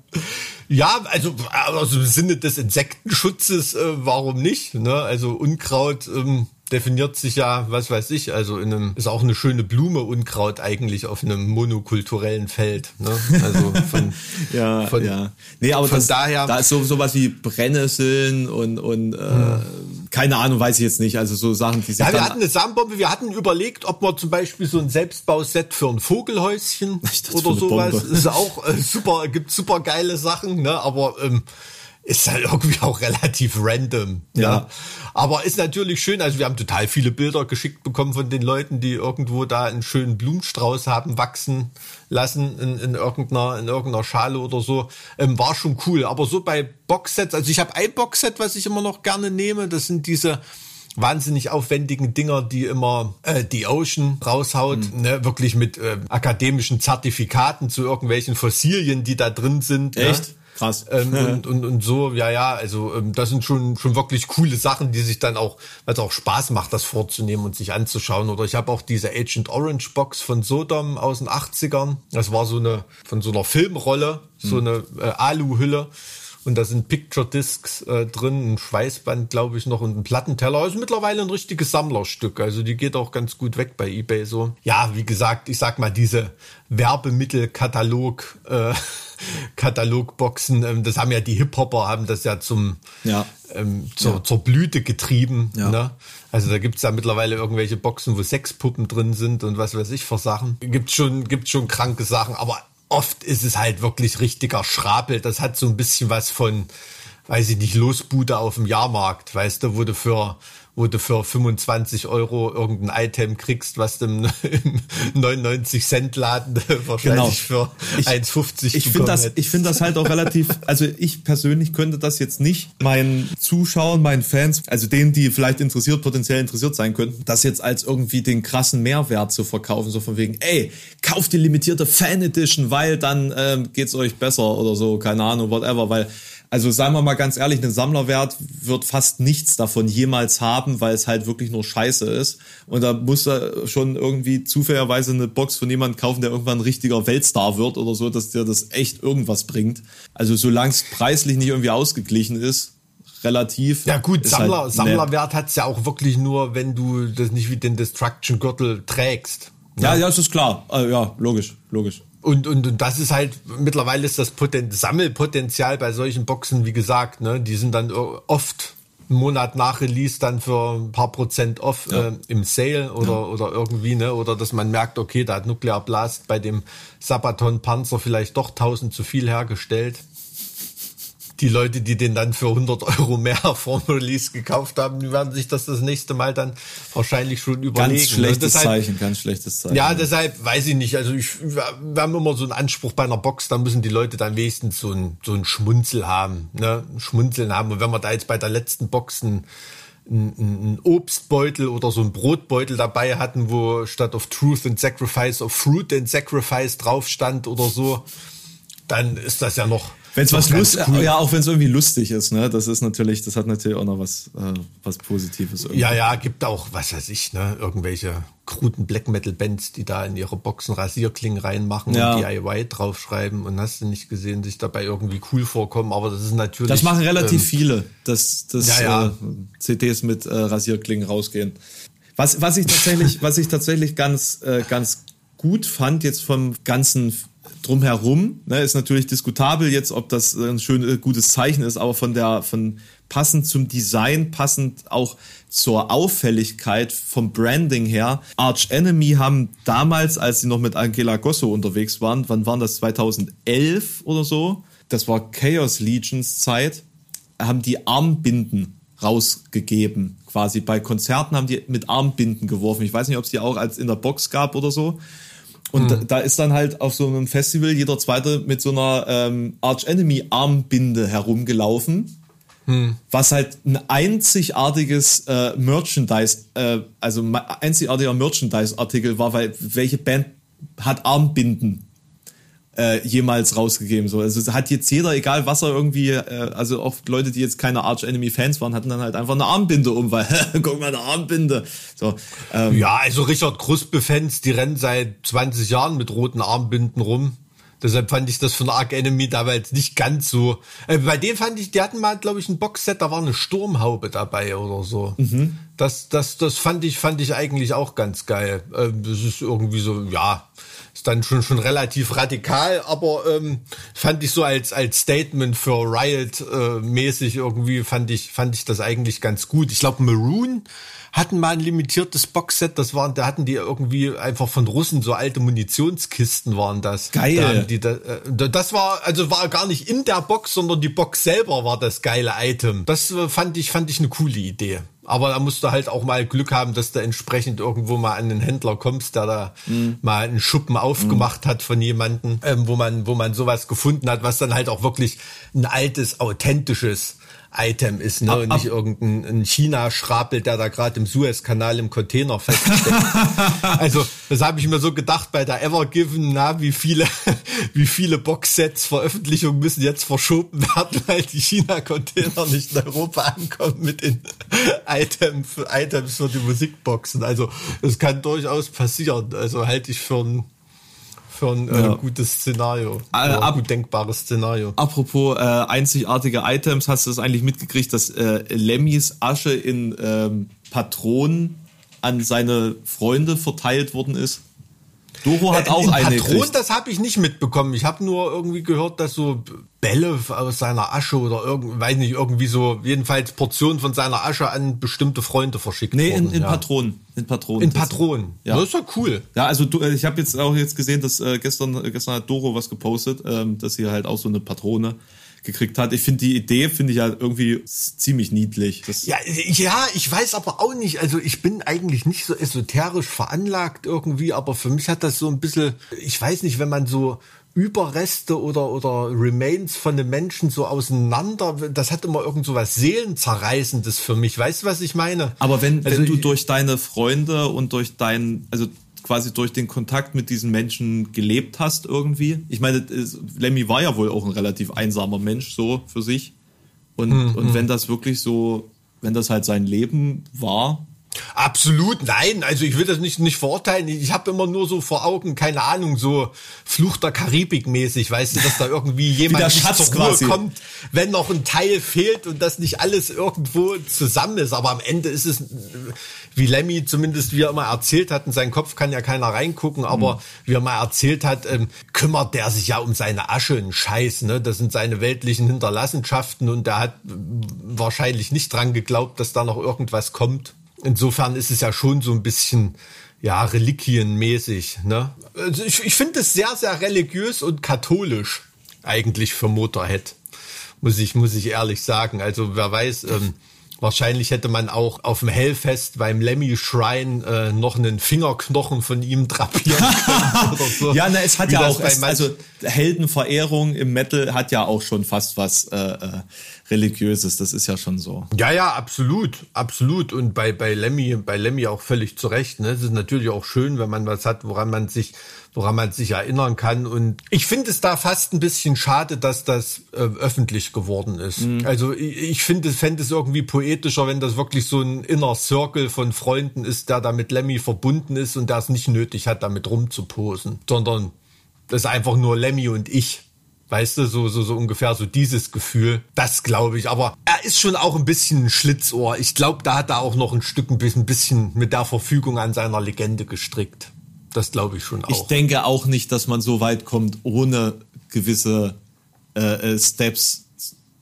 Ja, also, also im Sinne des Insektenschutzes, äh, warum nicht? Ne? Also Unkraut ähm, definiert sich ja, was weiß ich, also in einem, ist auch eine schöne Blume Unkraut eigentlich auf einem monokulturellen Feld. Ne? Also von, ja, von, ja. Nee, aber von das, daher. Da ist so sowas wie Brennnesseln und, und äh, hm keine Ahnung, weiß ich jetzt nicht. Also so Sachen, die sich Ja, wir hatten eine Samenbombe, wir hatten überlegt, ob wir zum Beispiel so ein Selbstbauset für ein Vogelhäuschen dachte, oder sowas. Bombe. Ist auch äh, super, gibt super geile Sachen, ne? Aber ähm, ist halt irgendwie auch relativ random. Ja. Ja. Aber ist natürlich schön. Also wir haben total viele Bilder geschickt bekommen von den Leuten, die irgendwo da einen schönen Blumenstrauß haben wachsen lassen in, in irgendeiner in irgendeiner Schale oder so. Ähm, war schon cool. Aber so bei Boxsets, also ich habe ein Boxset, was ich immer noch gerne nehme. Das sind diese wahnsinnig aufwendigen Dinger, die immer äh, die Ocean raushaut, ne, wirklich mit äh, akademischen Zertifikaten zu irgendwelchen Fossilien, die da drin sind. Echt? Ne? Krass. Ähm, und, und, und so, ja, ja, also ähm, das sind schon, schon wirklich coole Sachen, die sich dann auch, weil es auch Spaß macht, das vorzunehmen und sich anzuschauen. Oder ich habe auch diese Agent Orange Box von Sodom aus den 80ern. Das war so eine, von so einer Filmrolle, so eine äh, Aluhülle. Und da sind Picture Discs äh, drin, ein Schweißband, glaube ich, noch und ein Plattenteller. Also mittlerweile ein richtiges Sammlerstück. Also die geht auch ganz gut weg bei eBay so. Ja, wie gesagt, ich sag mal, diese Werbemittelkatalog, äh, Katalogboxen, ähm, das haben ja die Hip-Hopper, haben das ja zum Ja. ähm, zur, zur Blüte getrieben. Ja. Ne? Also da gibt's ja mittlerweile irgendwelche Boxen, wo Sexpuppen drin sind und was weiß ich für Sachen. Gibt schon, gibt schon kranke Sachen, aber oft ist es halt wirklich richtiger Schrapel. Das hat so ein bisschen was von, weiß ich nicht, Losbude auf dem Jahrmarkt, weißt du, wo du für wo du für 25 Euro irgendein Item kriegst, was du im, im 99 Cent Laden wahrscheinlich für Ich- 1,50 Ich finde das, hättest. ich finde das halt auch relativ, also ich persönlich könnte das jetzt nicht meinen Zuschauern, meinen Fans, also denen, die vielleicht interessiert, potenziell interessiert sein könnten, das jetzt als irgendwie den krassen Mehrwert zu verkaufen, so von wegen, ey, kauft die limitierte Fan Edition, weil dann ähm, geht's euch besser oder so, keine Ahnung, whatever, weil also sagen wir mal ganz ehrlich, ein Sammlerwert wird fast nichts davon jemals haben, weil es halt wirklich nur Scheiße ist. Und da muss er schon irgendwie zufälligerweise eine Box von jemandem kaufen, der irgendwann ein richtiger Weltstar wird oder so, dass der das echt irgendwas bringt. Also solange es preislich nicht irgendwie ausgeglichen ist, relativ. Ja gut, Sammler, halt- Sammlerwert hat's ja auch wirklich nur, wenn du das nicht wie den Destruction-Gürtel trägst. Ja, ja, das ist klar. Äh, ja, logisch, logisch. Und, und, und das ist halt, mittlerweile ist das Poten Sammelpotenzial bei solchen Boxen, wie gesagt, ne, die sind dann oft einen Monat nach Release dann für ein paar Prozent off Ja. äh, im Sale oder, oder irgendwie, ne, oder dass man merkt, okay, da hat Nuclear Blast bei dem Sabaton Panzer vielleicht doch 1000 zu viel hergestellt. Die Leute, die den dann für 100 Euro mehr vor dem Release gekauft haben, die werden sich das das nächste Mal dann wahrscheinlich schon überlegen. Ganz ne? schlechtes Deshalb- Zeichen, ganz schlechtes Zeichen. ja, deshalb weiß ich nicht. Also ich, wir haben immer so einen Anspruch bei einer Box, da müssen die Leute dann wenigstens so ein, so ein Schmunzel haben, ne? Ein Schmunzeln haben. Und wenn wir da jetzt bei der letzten Box ein, ein, ein Obstbeutel oder so ein Brotbeutel dabei hatten, wo statt of Truth and Sacrifice of Fruit and Sacrifice drauf stand oder so, dann ist das ja noch. Wenn es was lustig, ja, auch wenn es irgendwie lustig ist, ne, das ist natürlich, das hat natürlich auch noch was, äh, was Positives. Irgendwie. Ja, ja, gibt auch, was weiß ich, ne, irgendwelche kruden Black Metal Bands, die da in ihre Boxen Rasierklingen reinmachen Ja. und DIY draufschreiben und hast du nicht gesehen, sich dabei irgendwie cool vorkommen, aber das ist natürlich. Das machen relativ ähm, viele, dass, dass Ja, ja. Äh, CDs mit äh, Rasierklingen rausgehen. Was, was ich tatsächlich, was ich tatsächlich ganz, äh, ganz gut fand jetzt vom ganzen drumherum, ne, ist natürlich diskutabel jetzt, ob das ein schön äh, gutes Zeichen ist, aber von der, von passend zum Design, passend auch zur Auffälligkeit vom Branding her. Arch Enemy haben damals, als sie noch mit Angela Gosso unterwegs waren, wann waren das 2011 oder so? Das war Chaos Legions Zeit, haben die Armbinden rausgegeben. Quasi bei Konzerten haben die mit Armbinden geworfen. Ich weiß nicht, ob es die auch als in der Box gab oder so. Und da, da ist dann halt auf so einem Festival jeder Zweite mit so einer ähm, Arch Enemy Armbinde herumgelaufen. Was halt ein einzigartiges äh, Merchandise, äh, also einzigartiger Merchandise-Artikel war, weil welche Band hat Armbinden äh, jemals rausgegeben? So, also hat jetzt jeder, egal was er irgendwie, äh, also auch Leute, die jetzt keine Arch Enemy Fans waren, hatten dann halt einfach eine Armbinde um, weil guck mal eine Armbinde. So, ähm, Ja, also Richard Kruspe-Fans, die rennen seit 20 Jahren mit roten Armbinden rum. Deshalb fand ich das von Arc Enemy damals nicht ganz so. Äh, bei dem fand ich, die hatten mal, glaube ich, ein Boxset, da war eine Sturmhaube dabei oder so. Das, das, das fand ich, fand ich eigentlich auch ganz geil. Ähm, das ist irgendwie so, ja, ist dann schon schon relativ radikal, aber ähm, fand ich so als als Statement für Riot äh, mäßig irgendwie fand ich fand ich das eigentlich ganz gut. Ich glaube Maroon hatten mal ein limitiertes Boxset, das waren, da hatten die irgendwie einfach von Russen so alte Munitionskisten waren das. Geil. Da die, da, äh, das war, also war gar nicht in der Box, sondern die Box selber war das geile Item. Das äh, fand ich, fand ich eine coole Idee. Aber da musst du halt auch mal Glück haben, dass du entsprechend irgendwo mal an einen Händler kommst, der da mhm. mal einen Schuppen aufgemacht mhm. hat von jemandem, ähm, wo man, wo man sowas gefunden hat, was dann halt auch wirklich ein altes, authentisches Item ist, ne? Ab, und nicht irgendein China-Schrapel, der da gerade im Suezkanal im Container feststeckt. also, das habe ich mir so gedacht bei der Evergiven, na, wie viele, wie viele Boxsets Veröffentlichungen müssen jetzt verschoben werden, weil die China-Container nicht in Europa ankommen mit den Items, Items für die Musikboxen. Also, es kann durchaus passieren. Also halte ich für ein für ein äh, ja. gutes Szenario. Äh, ab, gut denkbares Szenario. Apropos äh, einzigartige Items, hast du das eigentlich mitgekriegt, dass äh, Lemmys Asche in ähm, Patronen an seine Freunde verteilt worden ist? Doro hat äh, auch eine. Patron, das habe ich nicht mitbekommen. Ich habe nur irgendwie gehört, dass so Bälle aus seiner Asche oder irgendwie, weiß nicht, irgendwie so, jedenfalls Portionen von seiner Asche an bestimmte Freunde verschickt nee, wurden. Nee, in, in ja. Patronen. In Patronen. In Patronen. Ja. Das ist ja cool. Ja, also du, äh, ich habe jetzt auch jetzt gesehen, dass äh, gestern, gestern hat Doro was gepostet, ähm, dass sie halt auch so eine Patrone gekriegt hat. Ich finde die Idee, finde ich halt irgendwie ziemlich niedlich. Das ja, ja, ich weiß aber auch nicht, also ich bin eigentlich nicht so esoterisch veranlagt irgendwie, aber für mich hat das so ein bisschen, ich weiß nicht, wenn man so Überreste oder, oder Remains von den Menschen so auseinander. Das hat immer irgend so was Seelenzerreißendes für mich. Weißt du, was ich meine? Aber wenn, also wenn du durch deine Freunde und durch dein, also quasi durch den Kontakt mit diesen Menschen gelebt hast irgendwie. Ich meine, Lemmy war ja wohl auch ein relativ einsamer Mensch so für sich. Und, mhm. und wenn das wirklich so, wenn das halt sein Leben war, Absolut, nein. Also ich will das nicht, nicht verurteilen. Ich habe immer nur so vor Augen, keine Ahnung, so Fluch der Karibik mäßig, weißt du, dass da irgendwie jemand nicht zur Ruhe quasi. kommt, wenn noch ein Teil fehlt und das nicht alles irgendwo zusammen ist. Aber am Ende ist es, wie Lemmy zumindest, wie er immer erzählt hat, in seinen Kopf kann ja keiner reingucken, aber mhm. wie er mal erzählt hat, ähm, kümmert der sich ja um seine Asche, einen Scheiß, ne? Das sind seine weltlichen Hinterlassenschaften und der hat wahrscheinlich nicht dran geglaubt, dass da noch irgendwas kommt. Insofern ist es ja schon so ein bisschen ja reliquienmäßig. Ne? Also ich, ich finde es sehr sehr religiös und katholisch eigentlich für Motorhead muss ich muss ich ehrlich sagen. Also wer weiß. Ähm, Wahrscheinlich hätte man auch auf dem Hellfest beim Lemmy Shrine äh, noch einen Fingerknochen von ihm drapieren können oder so. ja, na, es hat Wie ja auch, es, also Heldenverehrung im Metal hat ja auch schon fast was äh, äh, religiöses. Das ist ja schon so. Ja, ja, absolut, absolut. Und bei bei Lemmy, bei Lemmy auch völlig zu Recht. Ne, es ist natürlich auch schön, wenn man was hat, woran man sich woran man sich erinnern kann. Und ich finde es da fast ein bisschen schade, dass das äh, öffentlich geworden ist. Mhm. Also ich, ich finde, fände es irgendwie poetischer, wenn das wirklich so ein Inner Circle von Freunden ist, der da mit Lemmy verbunden ist und der es nicht nötig hat, damit rumzuposen, sondern das ist einfach nur Lemmy und ich. Weißt du, so, so, so ungefähr so dieses Gefühl. Das glaube ich. Aber er ist schon auch ein bisschen ein Schlitzohr. Ich glaube, da hat er auch noch ein Stück ein bisschen, mit der Verfügung an seiner Legende gestrickt. Das glaube ich schon auch. Ich denke auch nicht, dass man so weit kommt, ohne gewisse äh, äh Steps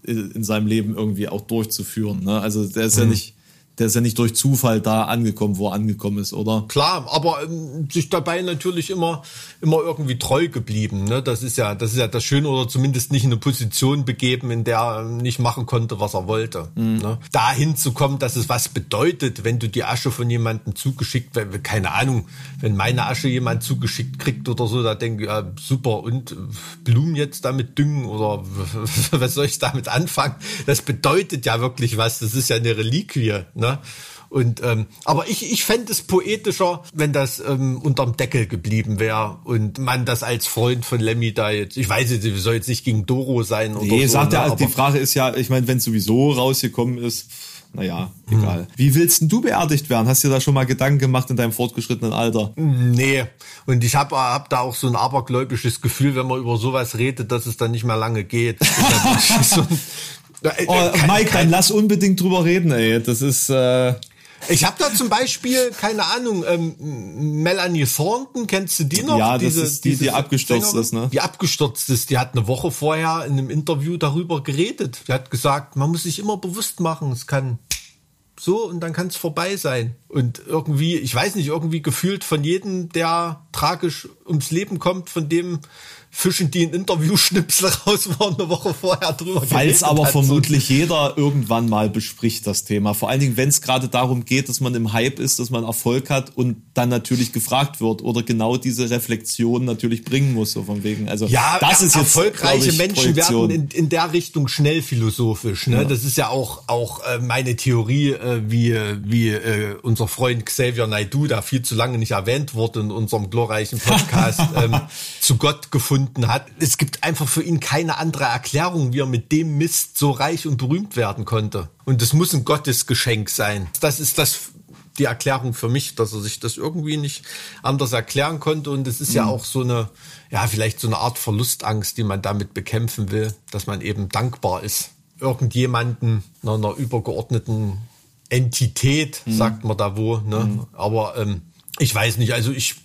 in seinem Leben irgendwie auch durchzuführen. Ne? Also der ist mhm. ja nicht der ist ja nicht durch Zufall da angekommen, wo er angekommen ist, oder? Klar, aber ähm, sich dabei natürlich immer, immer irgendwie treu geblieben. Ne? Das ist ja, das ist ja das Schöne oder zumindest nicht in eine Position begeben, in der er nicht machen konnte, was er wollte. Mhm. Ne? Dahin zu kommen, dass es was bedeutet, wenn du die Asche von jemandem zugeschickt, keine Ahnung, wenn meine Asche jemand zugeschickt kriegt oder so, da denke ich, ja, super, und Blumen jetzt damit düngen oder was soll ich damit anfangen? Das bedeutet ja wirklich was. Das ist ja eine Reliquie. Ne? Ne? Und ähm, aber ich, ich fände es poetischer, wenn das ähm, unterm Deckel geblieben wäre und man das als Freund von Lemmy da jetzt, ich weiß jetzt, soll jetzt nicht gegen Doro sein oder nee, so. Sagt ne, er, die Frage ist ja, ich meine, wenn sowieso rausgekommen ist, naja, egal. Hm. Wie willst denn du beerdigt werden? Hast du dir da schon mal Gedanken gemacht in deinem fortgeschrittenen Alter? Nee. Und ich habe hab da auch so ein abergläubisches Gefühl, wenn man über sowas redet, dass es dann nicht mehr lange geht. ein, Oh, Mike, dann lass unbedingt drüber reden, ey. Das ist. Äh Ich habe da zum Beispiel, keine Ahnung, ähm, Melanie Thornton, kennst du die noch? Ja, das diese, ist die, die abgestürzt Sängerin, ist, ne? Die abgestürzt ist. Die hat eine Woche vorher in einem Interview darüber geredet. Die hat gesagt, man muss sich immer bewusst machen, es kann so und dann kann es vorbei sein. Und irgendwie, ich weiß nicht, irgendwie gefühlt von jedem, der tragisch ums Leben kommt, von dem fischen die ein Interview-Schnipsel raus, wo eine Woche vorher drüber es aber vermutlich jeder irgendwann mal bespricht, das Thema. Vor allen Dingen, wenn es gerade darum geht, dass man im Hype ist, dass man Erfolg hat und dann natürlich gefragt wird oder genau diese Reflexion natürlich bringen muss, so von wegen. Also ja, das ist jetzt, erfolgreiche ich, Menschen Projektion. werden in, in der Richtung schnell philosophisch. Ne? Ja. Das ist ja auch auch äh, meine Theorie, äh, wie wie äh, unser Freund Xavier Naidoo, da viel zu lange nicht erwähnt wurde in unserem glorreichen Podcast, ähm, zu Gott gefunden gefunden hat. Es gibt einfach für ihn keine andere Erklärung, wie er mit dem Mist so reich und berühmt werden konnte. Und das muss ein Gottesgeschenk sein. Das ist das die Erklärung für mich, dass er sich das irgendwie nicht anders erklären konnte. Und es ist mhm. ja auch so eine, ja, vielleicht so eine Art Verlustangst, die man damit bekämpfen will, dass man eben dankbar ist. Irgendjemanden, einer übergeordneten Entität, mhm. sagt man da wo. Ne? Mhm. Aber ähm, ich weiß nicht, also ich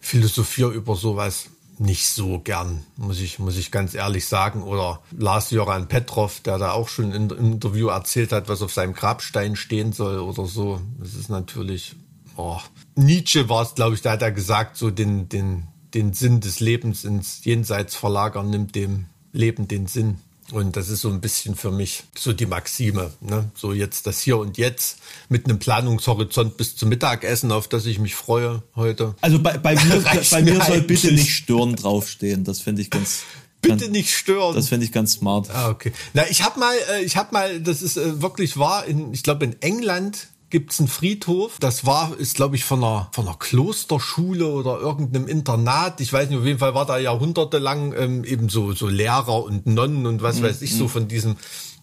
philosophiere über sowas nicht so gern, muss ich, muss ich ganz ehrlich sagen. Oder Lars Joran Petrov, der da auch schon im Interview erzählt hat, was auf seinem Grabstein stehen soll oder so. Das ist natürlich, oh. Nietzsche war es, glaube ich, da hat er gesagt, so den, den, den Sinn des Lebens ins Jenseits verlagern nimmt dem Leben den Sinn. Und das ist so ein bisschen für mich so die Maxime. Ne? So jetzt das Hier und Jetzt mit einem Planungshorizont bis zum Mittagessen, auf das ich mich freue heute. Also bei, bei mir, bei mir soll bitte nicht stören draufstehen. Das finde ich ganz. Bitte nicht stören. Das finde ich ganz smart. Ah, okay. Na, ich habe mal, äh, ich habe mal, das ist äh, wirklich wahr, in, ich glaube in England gibt's einen Friedhof. Das war, ist glaube ich von einer, von einer Klosterschule oder irgendeinem Internat. Ich weiß nicht, auf jeden Fall war da jahrhundertelang ähm, eben so, so Lehrer und Nonnen und was mhm. weiß ich so von diesem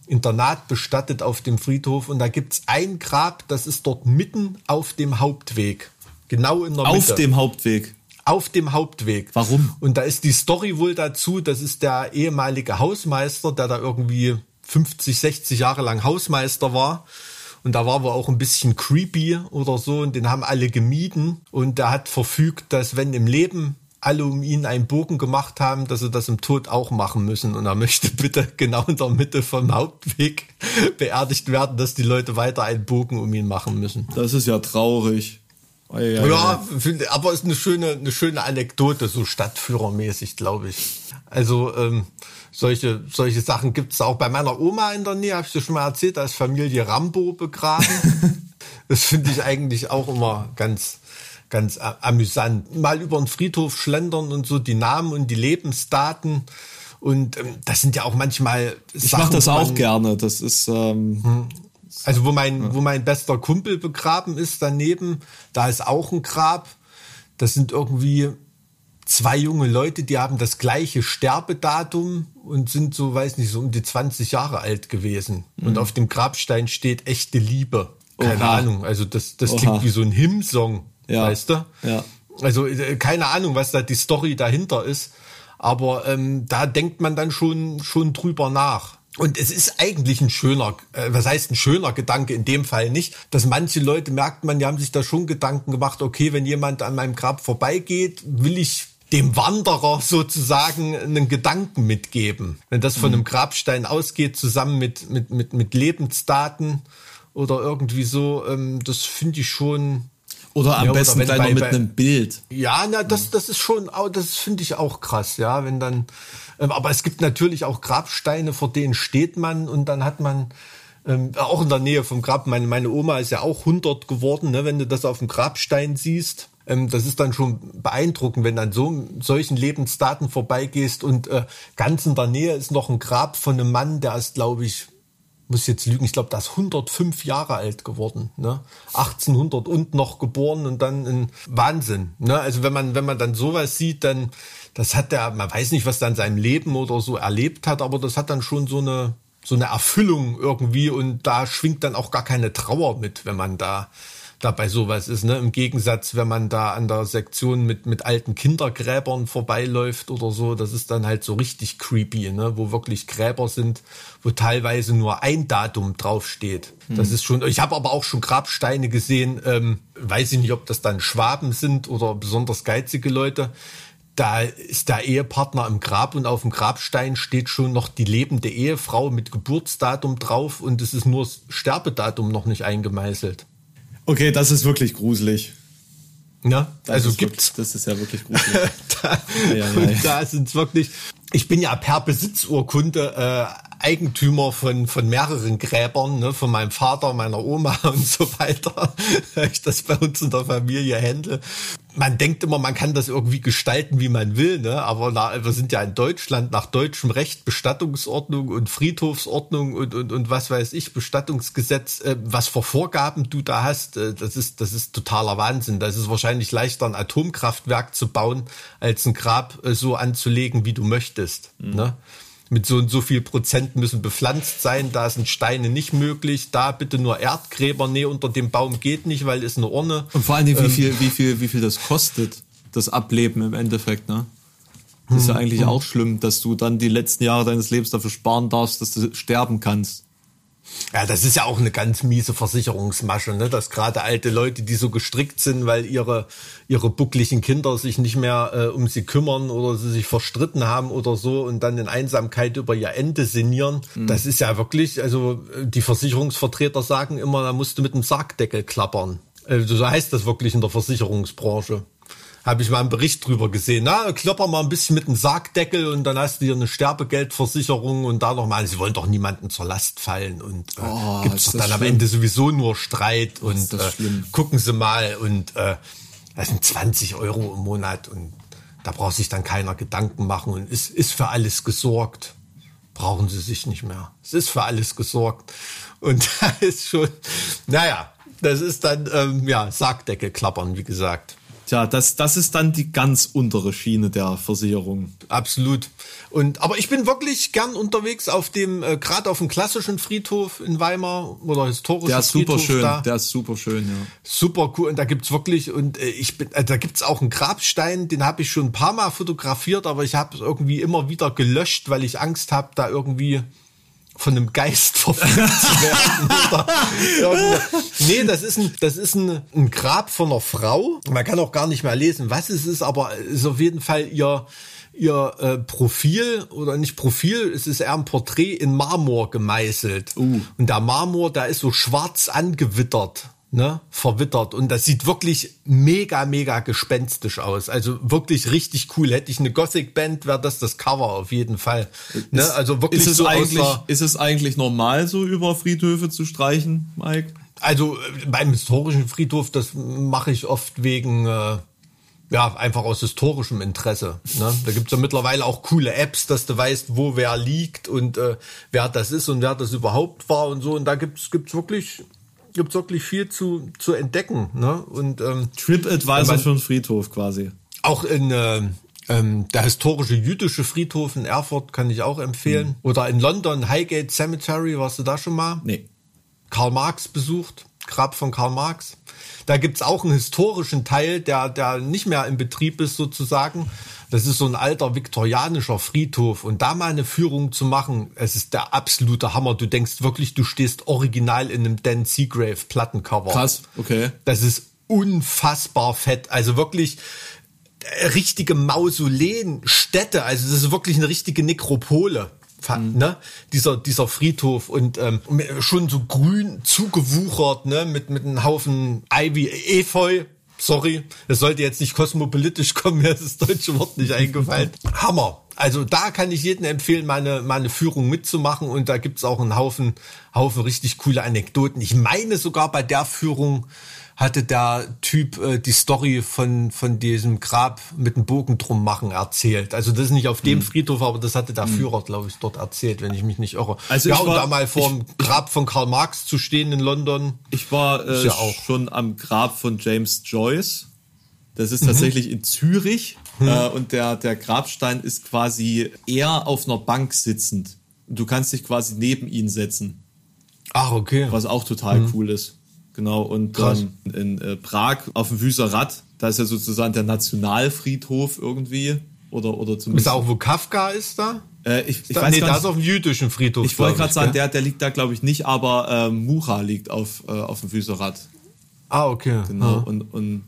Internat bestattet auf dem Friedhof. Und da gibt's ein Grab, das ist dort mitten auf dem Hauptweg. Genau in der Mitte. Auf dem Hauptweg auf dem Hauptweg. Warum? Und da ist die Story wohl dazu, das ist der ehemalige Hausmeister, der da irgendwie 50, 60 Jahre lang Hausmeister war und da war wohl auch ein bisschen creepy oder so und den haben alle gemieden und der hat verfügt, dass wenn im Leben alle um ihn einen Bogen gemacht haben, dass sie das im Tod auch machen müssen. Und er möchte bitte genau in der Mitte vom Hauptweg beerdigt werden, dass die Leute weiter einen Bogen um ihn machen müssen. Das ist ja traurig. Oh, ja, ja, aber ist eine schöne, eine schöne Anekdote, so stadtführermäßig, glaube ich. Also ähm, solche, solche Sachen gibt es auch bei meiner Oma in der Nähe, habe ich dir schon mal erzählt, da ist Familie Rambo begraben. das finde ich eigentlich auch immer ganz, ganz amüsant. Mal über den Friedhof schlendern und so die Namen und die Lebensdaten. Und ähm, das sind ja auch manchmal Sachen. Ich mache das auch gerne. Das ist. Ähm, hm. Also wo mein, ja. wo mein bester Kumpel begraben ist daneben, da ist auch ein Grab. Das sind irgendwie zwei junge Leute, die haben das gleiche Sterbedatum und sind so, weiß nicht, so um die 20 Jahre alt gewesen. Mhm. Und auf dem Grabstein steht echte Liebe. Keine Oha. Ahnung. Also das, das klingt wie so ein Hymnsong, ja. weißt du? Ja. Also äh, keine Ahnung, was da die Story dahinter ist. Aber ähm, da denkt man dann schon, schon drüber nach. Und es ist eigentlich ein schöner, äh, was heißt ein schöner Gedanke in dem Fall nicht, dass manche Leute merkt man, die haben sich da schon Gedanken gemacht, okay, wenn jemand an meinem Grab vorbeigeht, will ich dem Wanderer sozusagen einen Gedanken mitgeben. Wenn das von mhm. einem Grabstein ausgeht, zusammen mit, mit, mit, mit Lebensdaten oder irgendwie so, ähm, das finde ich schon. Oder am ja, besten oder gleich noch mit einem Bild. Ja, na, das, das ist schon, das finde ich auch krass, ja, wenn dann, aber es gibt natürlich auch Grabsteine, vor denen steht man und dann hat man, ähm, auch in der Nähe vom Grab, meine, meine Oma ist ja auch 100 geworden, ne, wenn du das auf dem Grabstein siehst. Ähm, das ist dann schon beeindruckend, wenn dann so solchen Lebensdaten vorbeigehst und äh, ganz in der Nähe ist noch ein Grab von einem Mann, der ist, glaube ich, muss jetzt lügen, ich glaube, der ist 105 Jahre alt geworden, ne? 1800 und noch geboren und dann ein Wahnsinn, ne? Also wenn man wenn man dann sowas sieht, dann das hat der, man weiß nicht, was er in seinem Leben oder so erlebt hat, aber das hat dann schon so eine so eine Erfüllung irgendwie und da schwingt dann auch gar keine Trauer mit, wenn man da da bei sowas ist. Ne? Im Gegensatz, wenn man da an der Sektion mit, mit alten Kindergräbern vorbeiläuft oder so, das ist dann halt so richtig creepy, ne? wo wirklich Gräber sind, wo teilweise nur ein Datum draufsteht. Mhm. Das ist schon, ich habe aber auch schon Grabsteine gesehen, ähm, weiß ich nicht, ob das dann Schwaben sind oder besonders geizige Leute. Da ist der Ehepartner im Grab und auf dem Grabstein steht schon noch die lebende Ehefrau mit Geburtsdatum drauf und es ist nur das Sterbedatum noch nicht eingemeißelt. Okay, das ist wirklich gruselig. Ja, das also gibt's. Wirklich, das ist ja wirklich gruselig. da, ja, ja, ja. da sind wirklich. Ich bin ja per Besitzurkunde äh, Eigentümer von, von mehreren Gräbern, ne, von meinem Vater, meiner Oma und so weiter, ich das bei uns in der Familie handle. Man denkt immer, man kann das irgendwie gestalten, wie man will, ne? aber na, wir sind ja in Deutschland nach deutschem Recht Bestattungsordnung und Friedhofsordnung und, und, und was weiß ich, Bestattungsgesetz, äh, was für Vorgaben du da hast, äh, das, ist, das ist totaler Wahnsinn. Das ist wahrscheinlich leichter, ein Atomkraftwerk zu bauen, als ein Grab äh, so anzulegen, wie du möchtest. Mhm. Ne? Mit so und so viel Prozent müssen bepflanzt sein, da sind Steine nicht möglich, da bitte nur Erdgräber, nee, unter dem Baum geht nicht, weil ist eine Urne. Und vor allen Dingen, wie ähm, viel, wie viel, wie viel das kostet, das Ableben im Endeffekt, ne? Das ist ja hm, eigentlich hm. auch schlimm, dass du dann die letzten Jahre deines Lebens dafür sparen darfst, dass du sterben kannst. Ja, das ist ja auch eine ganz miese Versicherungsmasche, ne? dass gerade alte Leute, die so gestrickt sind, weil ihre, ihre buckligen Kinder sich nicht mehr äh, um sie kümmern oder sie sich verstritten haben oder so und dann in Einsamkeit über ihr Ende sinnieren. Mhm. Das ist ja wirklich, also die Versicherungsvertreter sagen immer, da musst du mit dem Sargdeckel klappern. Also so heißt das wirklich in der Versicherungsbranche habe ich mal einen Bericht drüber gesehen. Na, klopper mal ein bisschen mit dem Sargdeckel und dann hast du hier eine Sterbegeldversicherung und da nochmal. Sie wollen doch niemanden zur Last fallen und äh, oh, gibt's doch dann schlimm. am Ende sowieso nur Streit und äh, gucken Sie mal und äh, das sind 20 Euro im Monat und da braucht sich dann keiner Gedanken machen und ist, ist für alles gesorgt. Brauchen Sie sich nicht mehr. Es ist für alles gesorgt. Und da ist schon, naja, das ist dann, ähm, ja, Sargdeckel klappern, wie gesagt. Tja, das, das ist dann die ganz untere Schiene der Versicherung. Absolut. Und aber ich bin wirklich gern unterwegs auf dem, äh, gerade auf dem klassischen Friedhof in Weimar oder historischen Der ist Friedhof super schön, da. der ist super schön, ja. Super cool. Und da gibt's wirklich, und äh, ich bin, äh, da gibt's auch einen Grabstein, den habe ich schon ein paar Mal fotografiert, aber ich habe irgendwie immer wieder gelöscht, weil ich Angst habe, da irgendwie von einem Geist verfolgt zu werden. nee, das ist, ein, das ist ein, ein Grab von einer Frau. Man kann auch gar nicht mehr lesen, was es ist, aber es ist auf jeden Fall ihr, ihr äh, Profil oder nicht Profil, es ist eher ein Porträt in Marmor gemeißelt. Uh. Und der Marmor, der ist so schwarz angewittert ne, verwittert. Und das sieht wirklich mega, mega gespenstisch aus. Also wirklich richtig cool. Hätte ich eine Gothic-Band, wäre das das Cover auf jeden Fall. Ne? Also wirklich ist es so eigentlich, ist es eigentlich normal, so über Friedhöfe zu streichen, Mike? Also äh, beim historischen Friedhof, das mache ich oft wegen... Äh, ja, einfach aus historischem Interesse. Ne? Da gibt's ja mittlerweile auch coole Apps, dass du weißt, wo wer liegt und äh, wer das ist und wer das überhaupt war und so. Und da gibt's gibt's wirklich gibt wirklich viel zu, zu entdecken. Ne? Und, ähm, TripAdvisor für einen Friedhof quasi. Auch in äh, ähm, der historische jüdische Friedhof in Erfurt kann ich auch empfehlen. Mhm. Oder in London Highgate Cemetery, warst du da schon mal? Nee. Karl Marx besucht, Grab von Karl Marx. Da gibt's auch einen historischen Teil, der, der nicht mehr in Betrieb ist sozusagen. Das ist so ein alter viktorianischer Friedhof. Und da mal eine Führung zu machen, es ist der absolute Hammer. Du denkst wirklich, du stehst original in einem Dan Seagrave Plattencover. Krass, okay. Das ist unfassbar fett. Also wirklich äh, richtige Mausoleen, Städte. Also das ist wirklich eine richtige Nekropole. Mhm. Ne? Dieser, dieser Friedhof und ähm, schon so grün zugewuchert, ne? mit, mit einem Haufen Ivy, Efeu, Sorry, es sollte jetzt nicht kosmopolitisch kommen, mir ist das deutsche Wort nicht eingefallen. Hammer. Also da kann ich jedem empfehlen, meine, meine Führung mitzumachen und da gibt's auch einen Haufen, Haufen richtig coole Anekdoten. Ich meine sogar bei der Führung hatte der Typ äh, die Story von, von diesem Grab mit dem Bogen drum machen erzählt. Also das ist nicht auf dem mhm. Friedhof, aber das hatte der mhm. Führer, glaube ich, dort erzählt, wenn ich mich nicht irre. Also ja, ich war, und da mal vor dem Grab von Karl Marx zu stehen in London. Ich war äh, ja auch. schon am Grab von James Joyce. Das ist tatsächlich mhm. in Zürich. Mhm. Äh, und der, der Grabstein ist quasi eher auf einer Bank sitzend. Du kannst dich quasi neben ihn setzen. Ach, okay. Was auch total mhm. cool ist. Genau, und ähm, in äh, Prag auf dem Wüser Rad, da ist ja sozusagen der Nationalfriedhof irgendwie. Oder, oder zumindest. Ist auch, wo Kafka ist da? Äh, ich, ich da, weiß nee, da ist auf dem jüdischen Friedhof. ich wollte gerade sagen, der, der liegt da glaube ich nicht, aber ähm, Mucha liegt auf, äh, auf dem Wüser Rad. Ah, okay. Genau. Ja. Und, und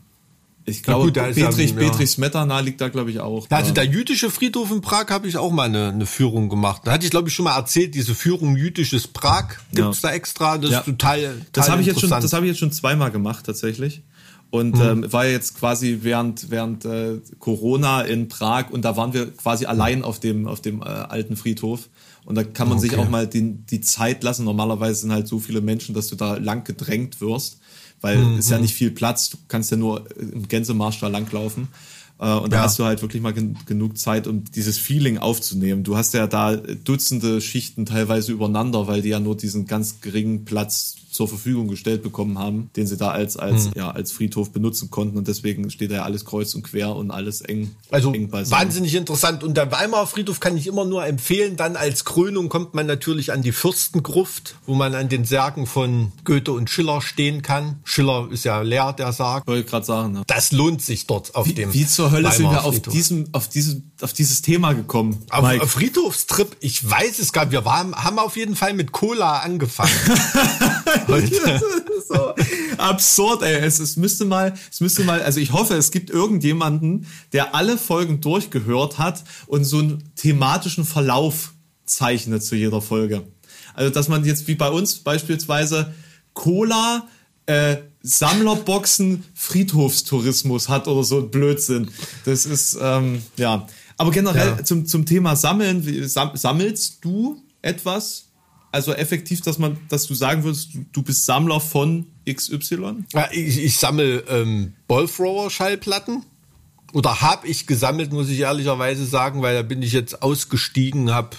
ich glaube, gut, da ist Petrich, ja. Petrich Smetana liegt da glaube ich auch. Also Ja. der jüdische Friedhof in Prag habe ich auch mal eine, eine Führung gemacht. Da hatte ich, glaube ich, schon mal erzählt, diese Führung jüdisches Prag gibt's Ja. da extra. Das Ja. ist total, total Das habe ich jetzt schon, das habe ich jetzt schon zweimal gemacht tatsächlich. Und ähm, war ja jetzt quasi während während äh, Corona in Prag und da waren wir quasi allein auf dem auf dem äh, alten Friedhof und da kann man sich Okay. auch mal die, die Zeit lassen. Normalerweise sind halt so viele Menschen, dass du da lang gedrängt wirst, weil Mhm. es ist ja nicht viel Platz. Du kannst ja nur äh, im Gänsemarsch da langlaufen. Äh, Und da Ja. hast du halt wirklich mal gen genug Zeit, um dieses Feeling aufzunehmen. Du hast ja da Dutzende Schichten teilweise übereinander, weil die ja nur diesen ganz geringen Platz zur Verfügung gestellt bekommen haben, den sie da als, als, ja, als Friedhof benutzen konnten. Und deswegen steht da ja alles kreuz und quer und alles eng, Also eng wahnsinnig interessant. Und der Weimarer Friedhof kann ich immer nur empfehlen. Dann als Krönung kommt man natürlich an die Fürstengruft, wo man an den Särgen von Goethe und Schiller stehen kann. Schiller ist ja leer, der Sarg. Wollte gerade sagen. Ja. Das lohnt sich dort auf Wie, dem wie zur Hölle sind wir Weimarer auf, Friedhof. diesem, auf, diesem, auf dieses Thema gekommen? Auf, auf Friedhofstrip, ich weiß es gar nicht. Wir waren, haben auf jeden Fall mit Cola angefangen. Heute. so absurd, ey. Es, es müsste mal, es müsste mal, also ich hoffe, es gibt irgendjemanden, der alle Folgen durchgehört hat und so einen thematischen Verlauf zeichnet zu jeder Folge. Also, dass man jetzt wie bei uns beispielsweise Cola, äh, Sammlerboxen, Friedhofstourismus hat oder so ein Blödsinn. Das ist, ähm, ja. Aber generell Ja. zum, zum Thema Sammeln, wie, sam, sammelst du etwas? Also effektiv, dass man, dass du sagen würdest, du, du bist Sammler von XY? Ja, ich, ich sammle ähm, Ballthrower-Schallplatten. Oder habe ich gesammelt, muss ich ehrlicherweise sagen, weil da bin ich jetzt ausgestiegen, habe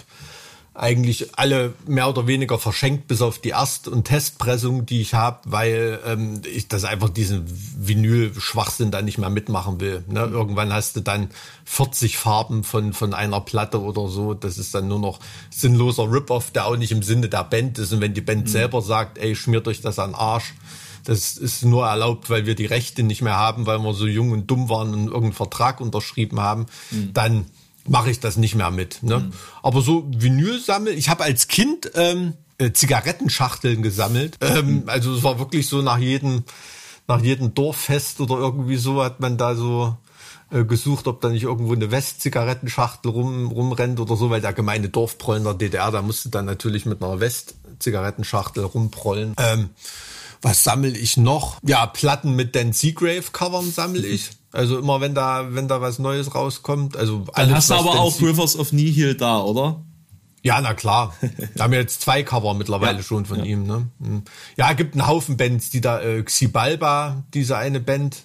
eigentlich alle mehr oder weniger verschenkt, bis auf die Erst- und Testpressung, die ich habe, weil ähm, ich das einfach diesen Vinyl-Schwachsinn da nicht mehr mitmachen will. Ne? Irgendwann hast du dann 40 Farben von, von einer Platte oder so. Das ist dann nur noch sinnloser Rip-Off, der auch nicht im Sinne der Band ist. Und wenn die Band selber sagt, ey, schmiert euch das an Arsch, das ist nur erlaubt, weil wir die Rechte nicht mehr haben, weil wir so jung und dumm waren und irgendeinen Vertrag unterschrieben haben, dann mache ich das nicht mehr mit. Ne? Aber so Vinyl sammeln, ich habe als Kind ähm, äh, Zigarettenschachteln gesammelt. Ähm, also es war wirklich so nach jedem, nach jedem Dorffest oder irgendwie so hat man da so äh, gesucht, ob da nicht irgendwo eine West-Zigarettenschachtel rum, rumrennt oder so, weil der gemeine Dorfproll in der DDR, da musste dann natürlich mit einer West-Zigarettenschachtel rumprollen. Ähm, was sammel ich noch? Ja, Platten mit Dan Seagrave-Covern sammle ich. Also immer wenn da, wenn da was Neues rauskommt. Also Dann alles, hast du aber auch Rivers of Nihil da, oder? ja, na klar. Wir haben ja jetzt zwei Cover mittlerweile Ja. schon von ihm. Ne? Hm. Ja, gibt einen Haufen Bands, die da, äh, Xibalba, diese eine Band,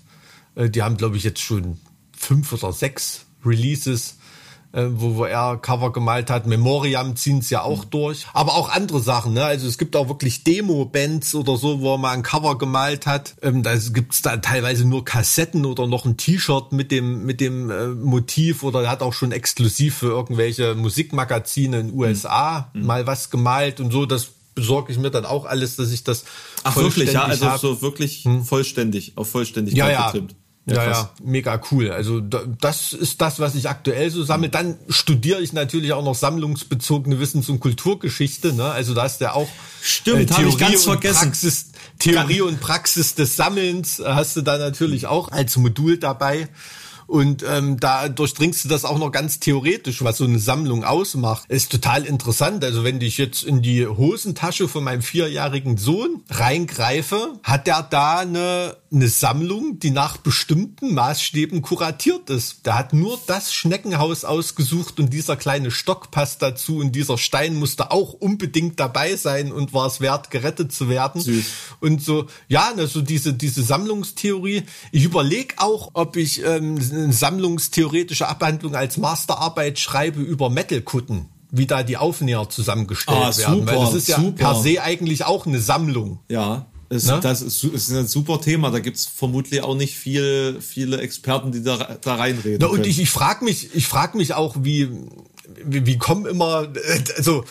äh, die haben, glaube ich, jetzt schon fünf oder sechs Releases, äh, wo, wo er Cover gemalt hat. Memoriam ziehen es ja auch durch. Aber auch andere Sachen. Ne? Also es gibt auch wirklich Demo-Bands oder so, wo er mal ein Cover gemalt hat. Ähm, da gibt's da teilweise nur Kassetten oder noch ein T-Shirt mit dem, mit dem äh, Motiv oder er hat auch schon exklusiv für irgendwelche Musikmagazine in den USA Mhm. mal was gemalt und so. Das besorge ich mir dann auch alles, dass ich das Ach wirklich, ja, vollständig also hab. so wirklich vollständig, auf Vollständigkeit Ja, ja. getrimmt. Ja, ja, mega cool. Also da, das ist das, was ich aktuell so sammle. Dann studiere ich natürlich auch noch sammlungsbezogene Wissens- und Kulturgeschichte. Ne? Also da ist ja auch Stimmt, hab ich ganz und vergessen. Praxis, Theorie und Praxis des Sammelns äh, hast du da natürlich auch als Modul dabei. Und ähm, da durchdringst du das auch noch ganz theoretisch, was so eine Sammlung ausmacht. Ist total interessant. Also wenn ich jetzt in die Hosentasche von meinem vierjährigen Sohn reingreife, hat der da eine, eine Sammlung, die nach bestimmten Maßstäben kuratiert ist. Der hat nur das Schneckenhaus ausgesucht und dieser kleine Stock passt dazu und dieser Stein musste auch unbedingt dabei sein und war es wert, gerettet zu werden. Süß. Und so, ja, ne, so diese, diese Sammlungstheorie. Ich überlege auch, ob ich ähm, eine sammlungstheoretische Abhandlung als Masterarbeit schreibe über Metal-Kutten, wie da die Aufnäher zusammengestellt Ah, werden. Weil super, das ist ja super. per se eigentlich auch eine Sammlung. Ja, es, Ne? das ist, ist ein super Thema. Da gibt's vermutlich auch nicht viel, viele Experten, die da, da reinreden. Na, und können. ich, ich frage mich, ich frage mich auch, wie, wie, wie kommen immer, also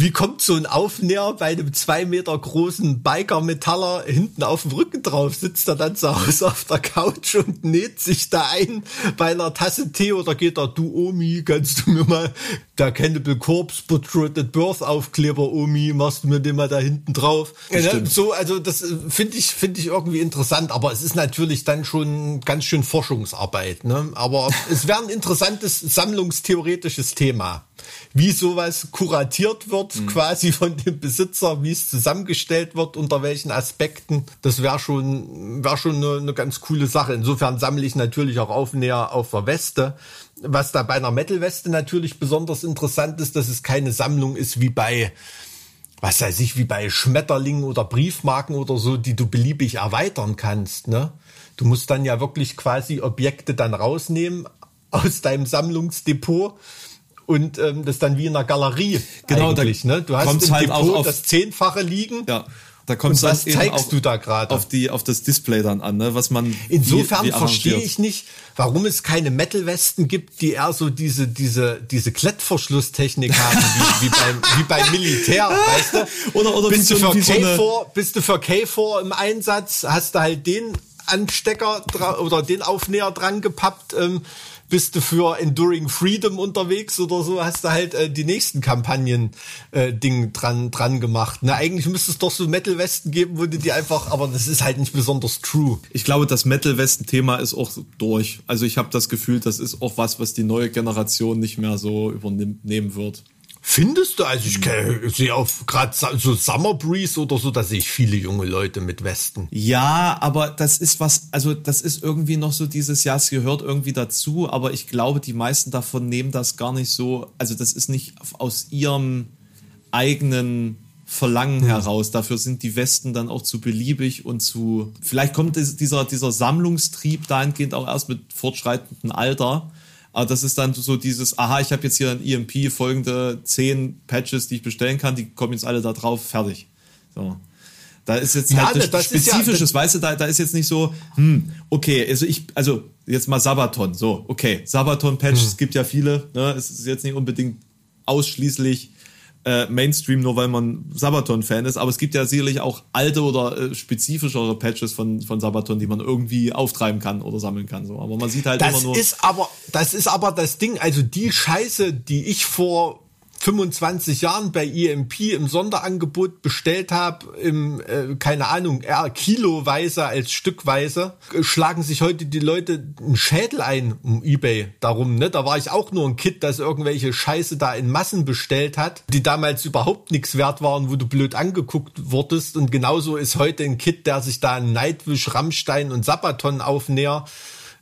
wie kommt so ein Aufnäher bei einem zwei Meter großen Biker-Metaller hinten auf dem Rücken drauf? Sitzt er dann zu Hause auf der Couch und näht sich da ein bei einer Tasse Tee oder geht er, du Omi, kannst du mir mal der Cannibal Corpse Portrait Birth Aufkleber Omi, machst du mir den mal da hinten drauf? Ja, so, also das äh, finde ich, finde ich irgendwie interessant, aber es ist natürlich dann schon ganz schön Forschungsarbeit, ne? Aber es wäre ein interessantes sammlungstheoretisches Thema wie sowas kuratiert wird, mhm. quasi von dem Besitzer, wie es zusammengestellt wird, unter welchen Aspekten. Das wäre schon, wäre schon eine, eine ganz coole Sache. Insofern sammle ich natürlich auch Aufnäher auf der Weste. Was da bei einer Metal-Weste natürlich besonders interessant ist, dass es keine Sammlung ist wie bei was weiß ich, wie bei Schmetterlingen oder Briefmarken oder so, die du beliebig erweitern kannst. Ne? Du musst dann ja wirklich quasi Objekte dann rausnehmen aus deinem Sammlungsdepot und ähm, das dann wie in einer Galerie genau, eigentlich. Ne? Du hast im halt Depot auf, das Zehnfache liegen. Ja. Da kommt was zeigst du da gerade? Auf die, auf das Display dann an, ne? was man. Insofern wie, wie verstehe ich nicht, warum es keine Metal-Westen gibt, die eher so diese, diese, diese Klettverschlusstechnik haben, wie, wie, beim, wie beim Militär, weißt du? Oder, oder bist du für K4, so bist du für K4 im Einsatz, hast du halt den Anstecker oder den Aufnäher dran gepappt, ähm, bist du für Enduring Freedom unterwegs oder so, hast du halt äh, die nächsten Kampagnen äh, dran dran gemacht. Na, eigentlich müsste es doch so Metal Westen geben, wo du die einfach, aber das ist halt nicht besonders true. Ich glaube, das Metal Westen Thema ist auch durch. Also ich habe das Gefühl, das ist auch was, was die neue Generation nicht mehr so übernehmen wird. Findest du? Also ich hm. sehe auf gerade so Summer Breeze oder so, da sehe ich viele junge Leute mit Westen. Ja, aber das ist was, also das ist irgendwie noch so dieses Jahr, es gehört irgendwie dazu, aber ich glaube, die meisten davon nehmen das gar nicht so, also das ist nicht aus ihrem eigenen Verlangen hm. heraus. Dafür sind die Westen dann auch zu beliebig und zu. Vielleicht kommt dieser, dieser Sammlungstrieb dahingehend auch erst mit fortschreitendem Alter aber das ist dann so dieses, aha, ich habe jetzt hier ein EMP, folgende zehn Patches, die ich bestellen kann, die kommen jetzt alle da drauf, fertig. So. Da ist jetzt ja, halt das Spezifisches, ja, weißt du, da, da ist jetzt nicht so, hm, okay, also ich, also jetzt mal Sabaton, so, okay, Sabaton-Patches, hm. gibt ja viele, ne, es ist jetzt nicht unbedingt ausschließlich äh, Mainstream, nur weil man Sabaton-Fan ist. Aber es gibt ja sicherlich auch alte oder äh, spezifischere Patches von, von Sabaton, die man irgendwie auftreiben kann oder sammeln kann. So. Aber man sieht halt das immer nur. Ist aber, das ist aber das Ding. Also die Scheiße, die ich vor 25 Jahren bei EMP im Sonderangebot bestellt habe, im, äh, keine Ahnung, eher kiloweise als stückweise, schlagen sich heute die Leute einen Schädel ein um Ebay darum. Ne? Da war ich auch nur ein Kid, das irgendwelche Scheiße da in Massen bestellt hat, die damals überhaupt nichts wert waren, wo du blöd angeguckt wurdest. Und genauso ist heute ein Kid, der sich da einen Nightwish, Rammstein und Sabaton aufnäher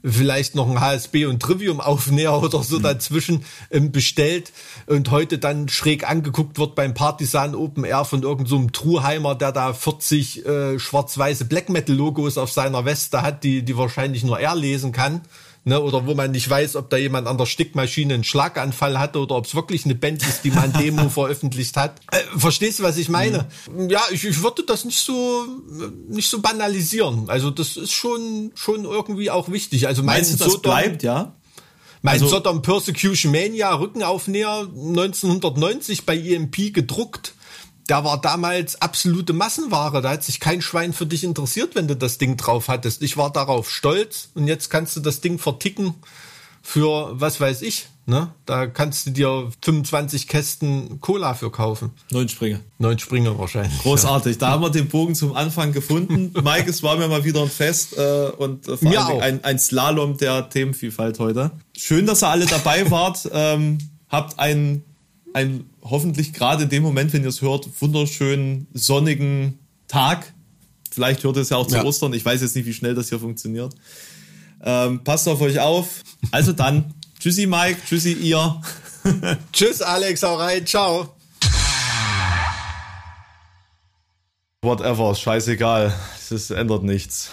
vielleicht noch ein HSB und Trivium Aufnäher oder so mhm. dazwischen ähm, bestellt und heute dann schräg angeguckt wird beim Partisan Open Air von irgendeinem so Truheimer, der da 40 äh, schwarz-weiße Black Metal Logos auf seiner Weste hat, die die wahrscheinlich nur er lesen kann ne, oder wo man nicht weiß, ob da jemand an der Stickmaschine einen Schlaganfall hatte oder ob es wirklich eine Band ist, die man Demo veröffentlicht hat. Äh, verstehst du, was ich meine? Mhm. Ja, ich, ich würde das nicht so nicht so banalisieren. Also das ist schon schon irgendwie auch wichtig. Also meinst du, das Sodom, bleibt ja? Mein also, Sodom Persecution Mania Rückenaufnäher 1990 bei EMP gedruckt der war damals absolute Massenware. Da hat sich kein Schwein für dich interessiert, wenn du das Ding drauf hattest. Ich war darauf stolz und jetzt kannst du das Ding verticken für was weiß ich. Ne? Da kannst du dir 25 Kästen Cola für kaufen. Neun Springer. Neun Springer wahrscheinlich. Großartig. Ja. Da haben wir den Bogen zum Anfang gefunden. Mike, es war mir mal wieder ein Fest äh, und äh, vor allem ein, ein Slalom der Themenvielfalt heute. Schön, dass ihr alle dabei wart. Ähm, habt einen einen hoffentlich gerade in dem Moment, wenn ihr es hört, wunderschönen sonnigen Tag. Vielleicht hört ihr es ja auch zu ja. Ostern. Ich weiß jetzt nicht, wie schnell das hier funktioniert. Ähm, passt auf euch auf. Also dann, tschüssi Mike, tschüssi ihr. Tschüss Alex, hau rein, ciao. Whatever, scheißegal. Es ändert nichts.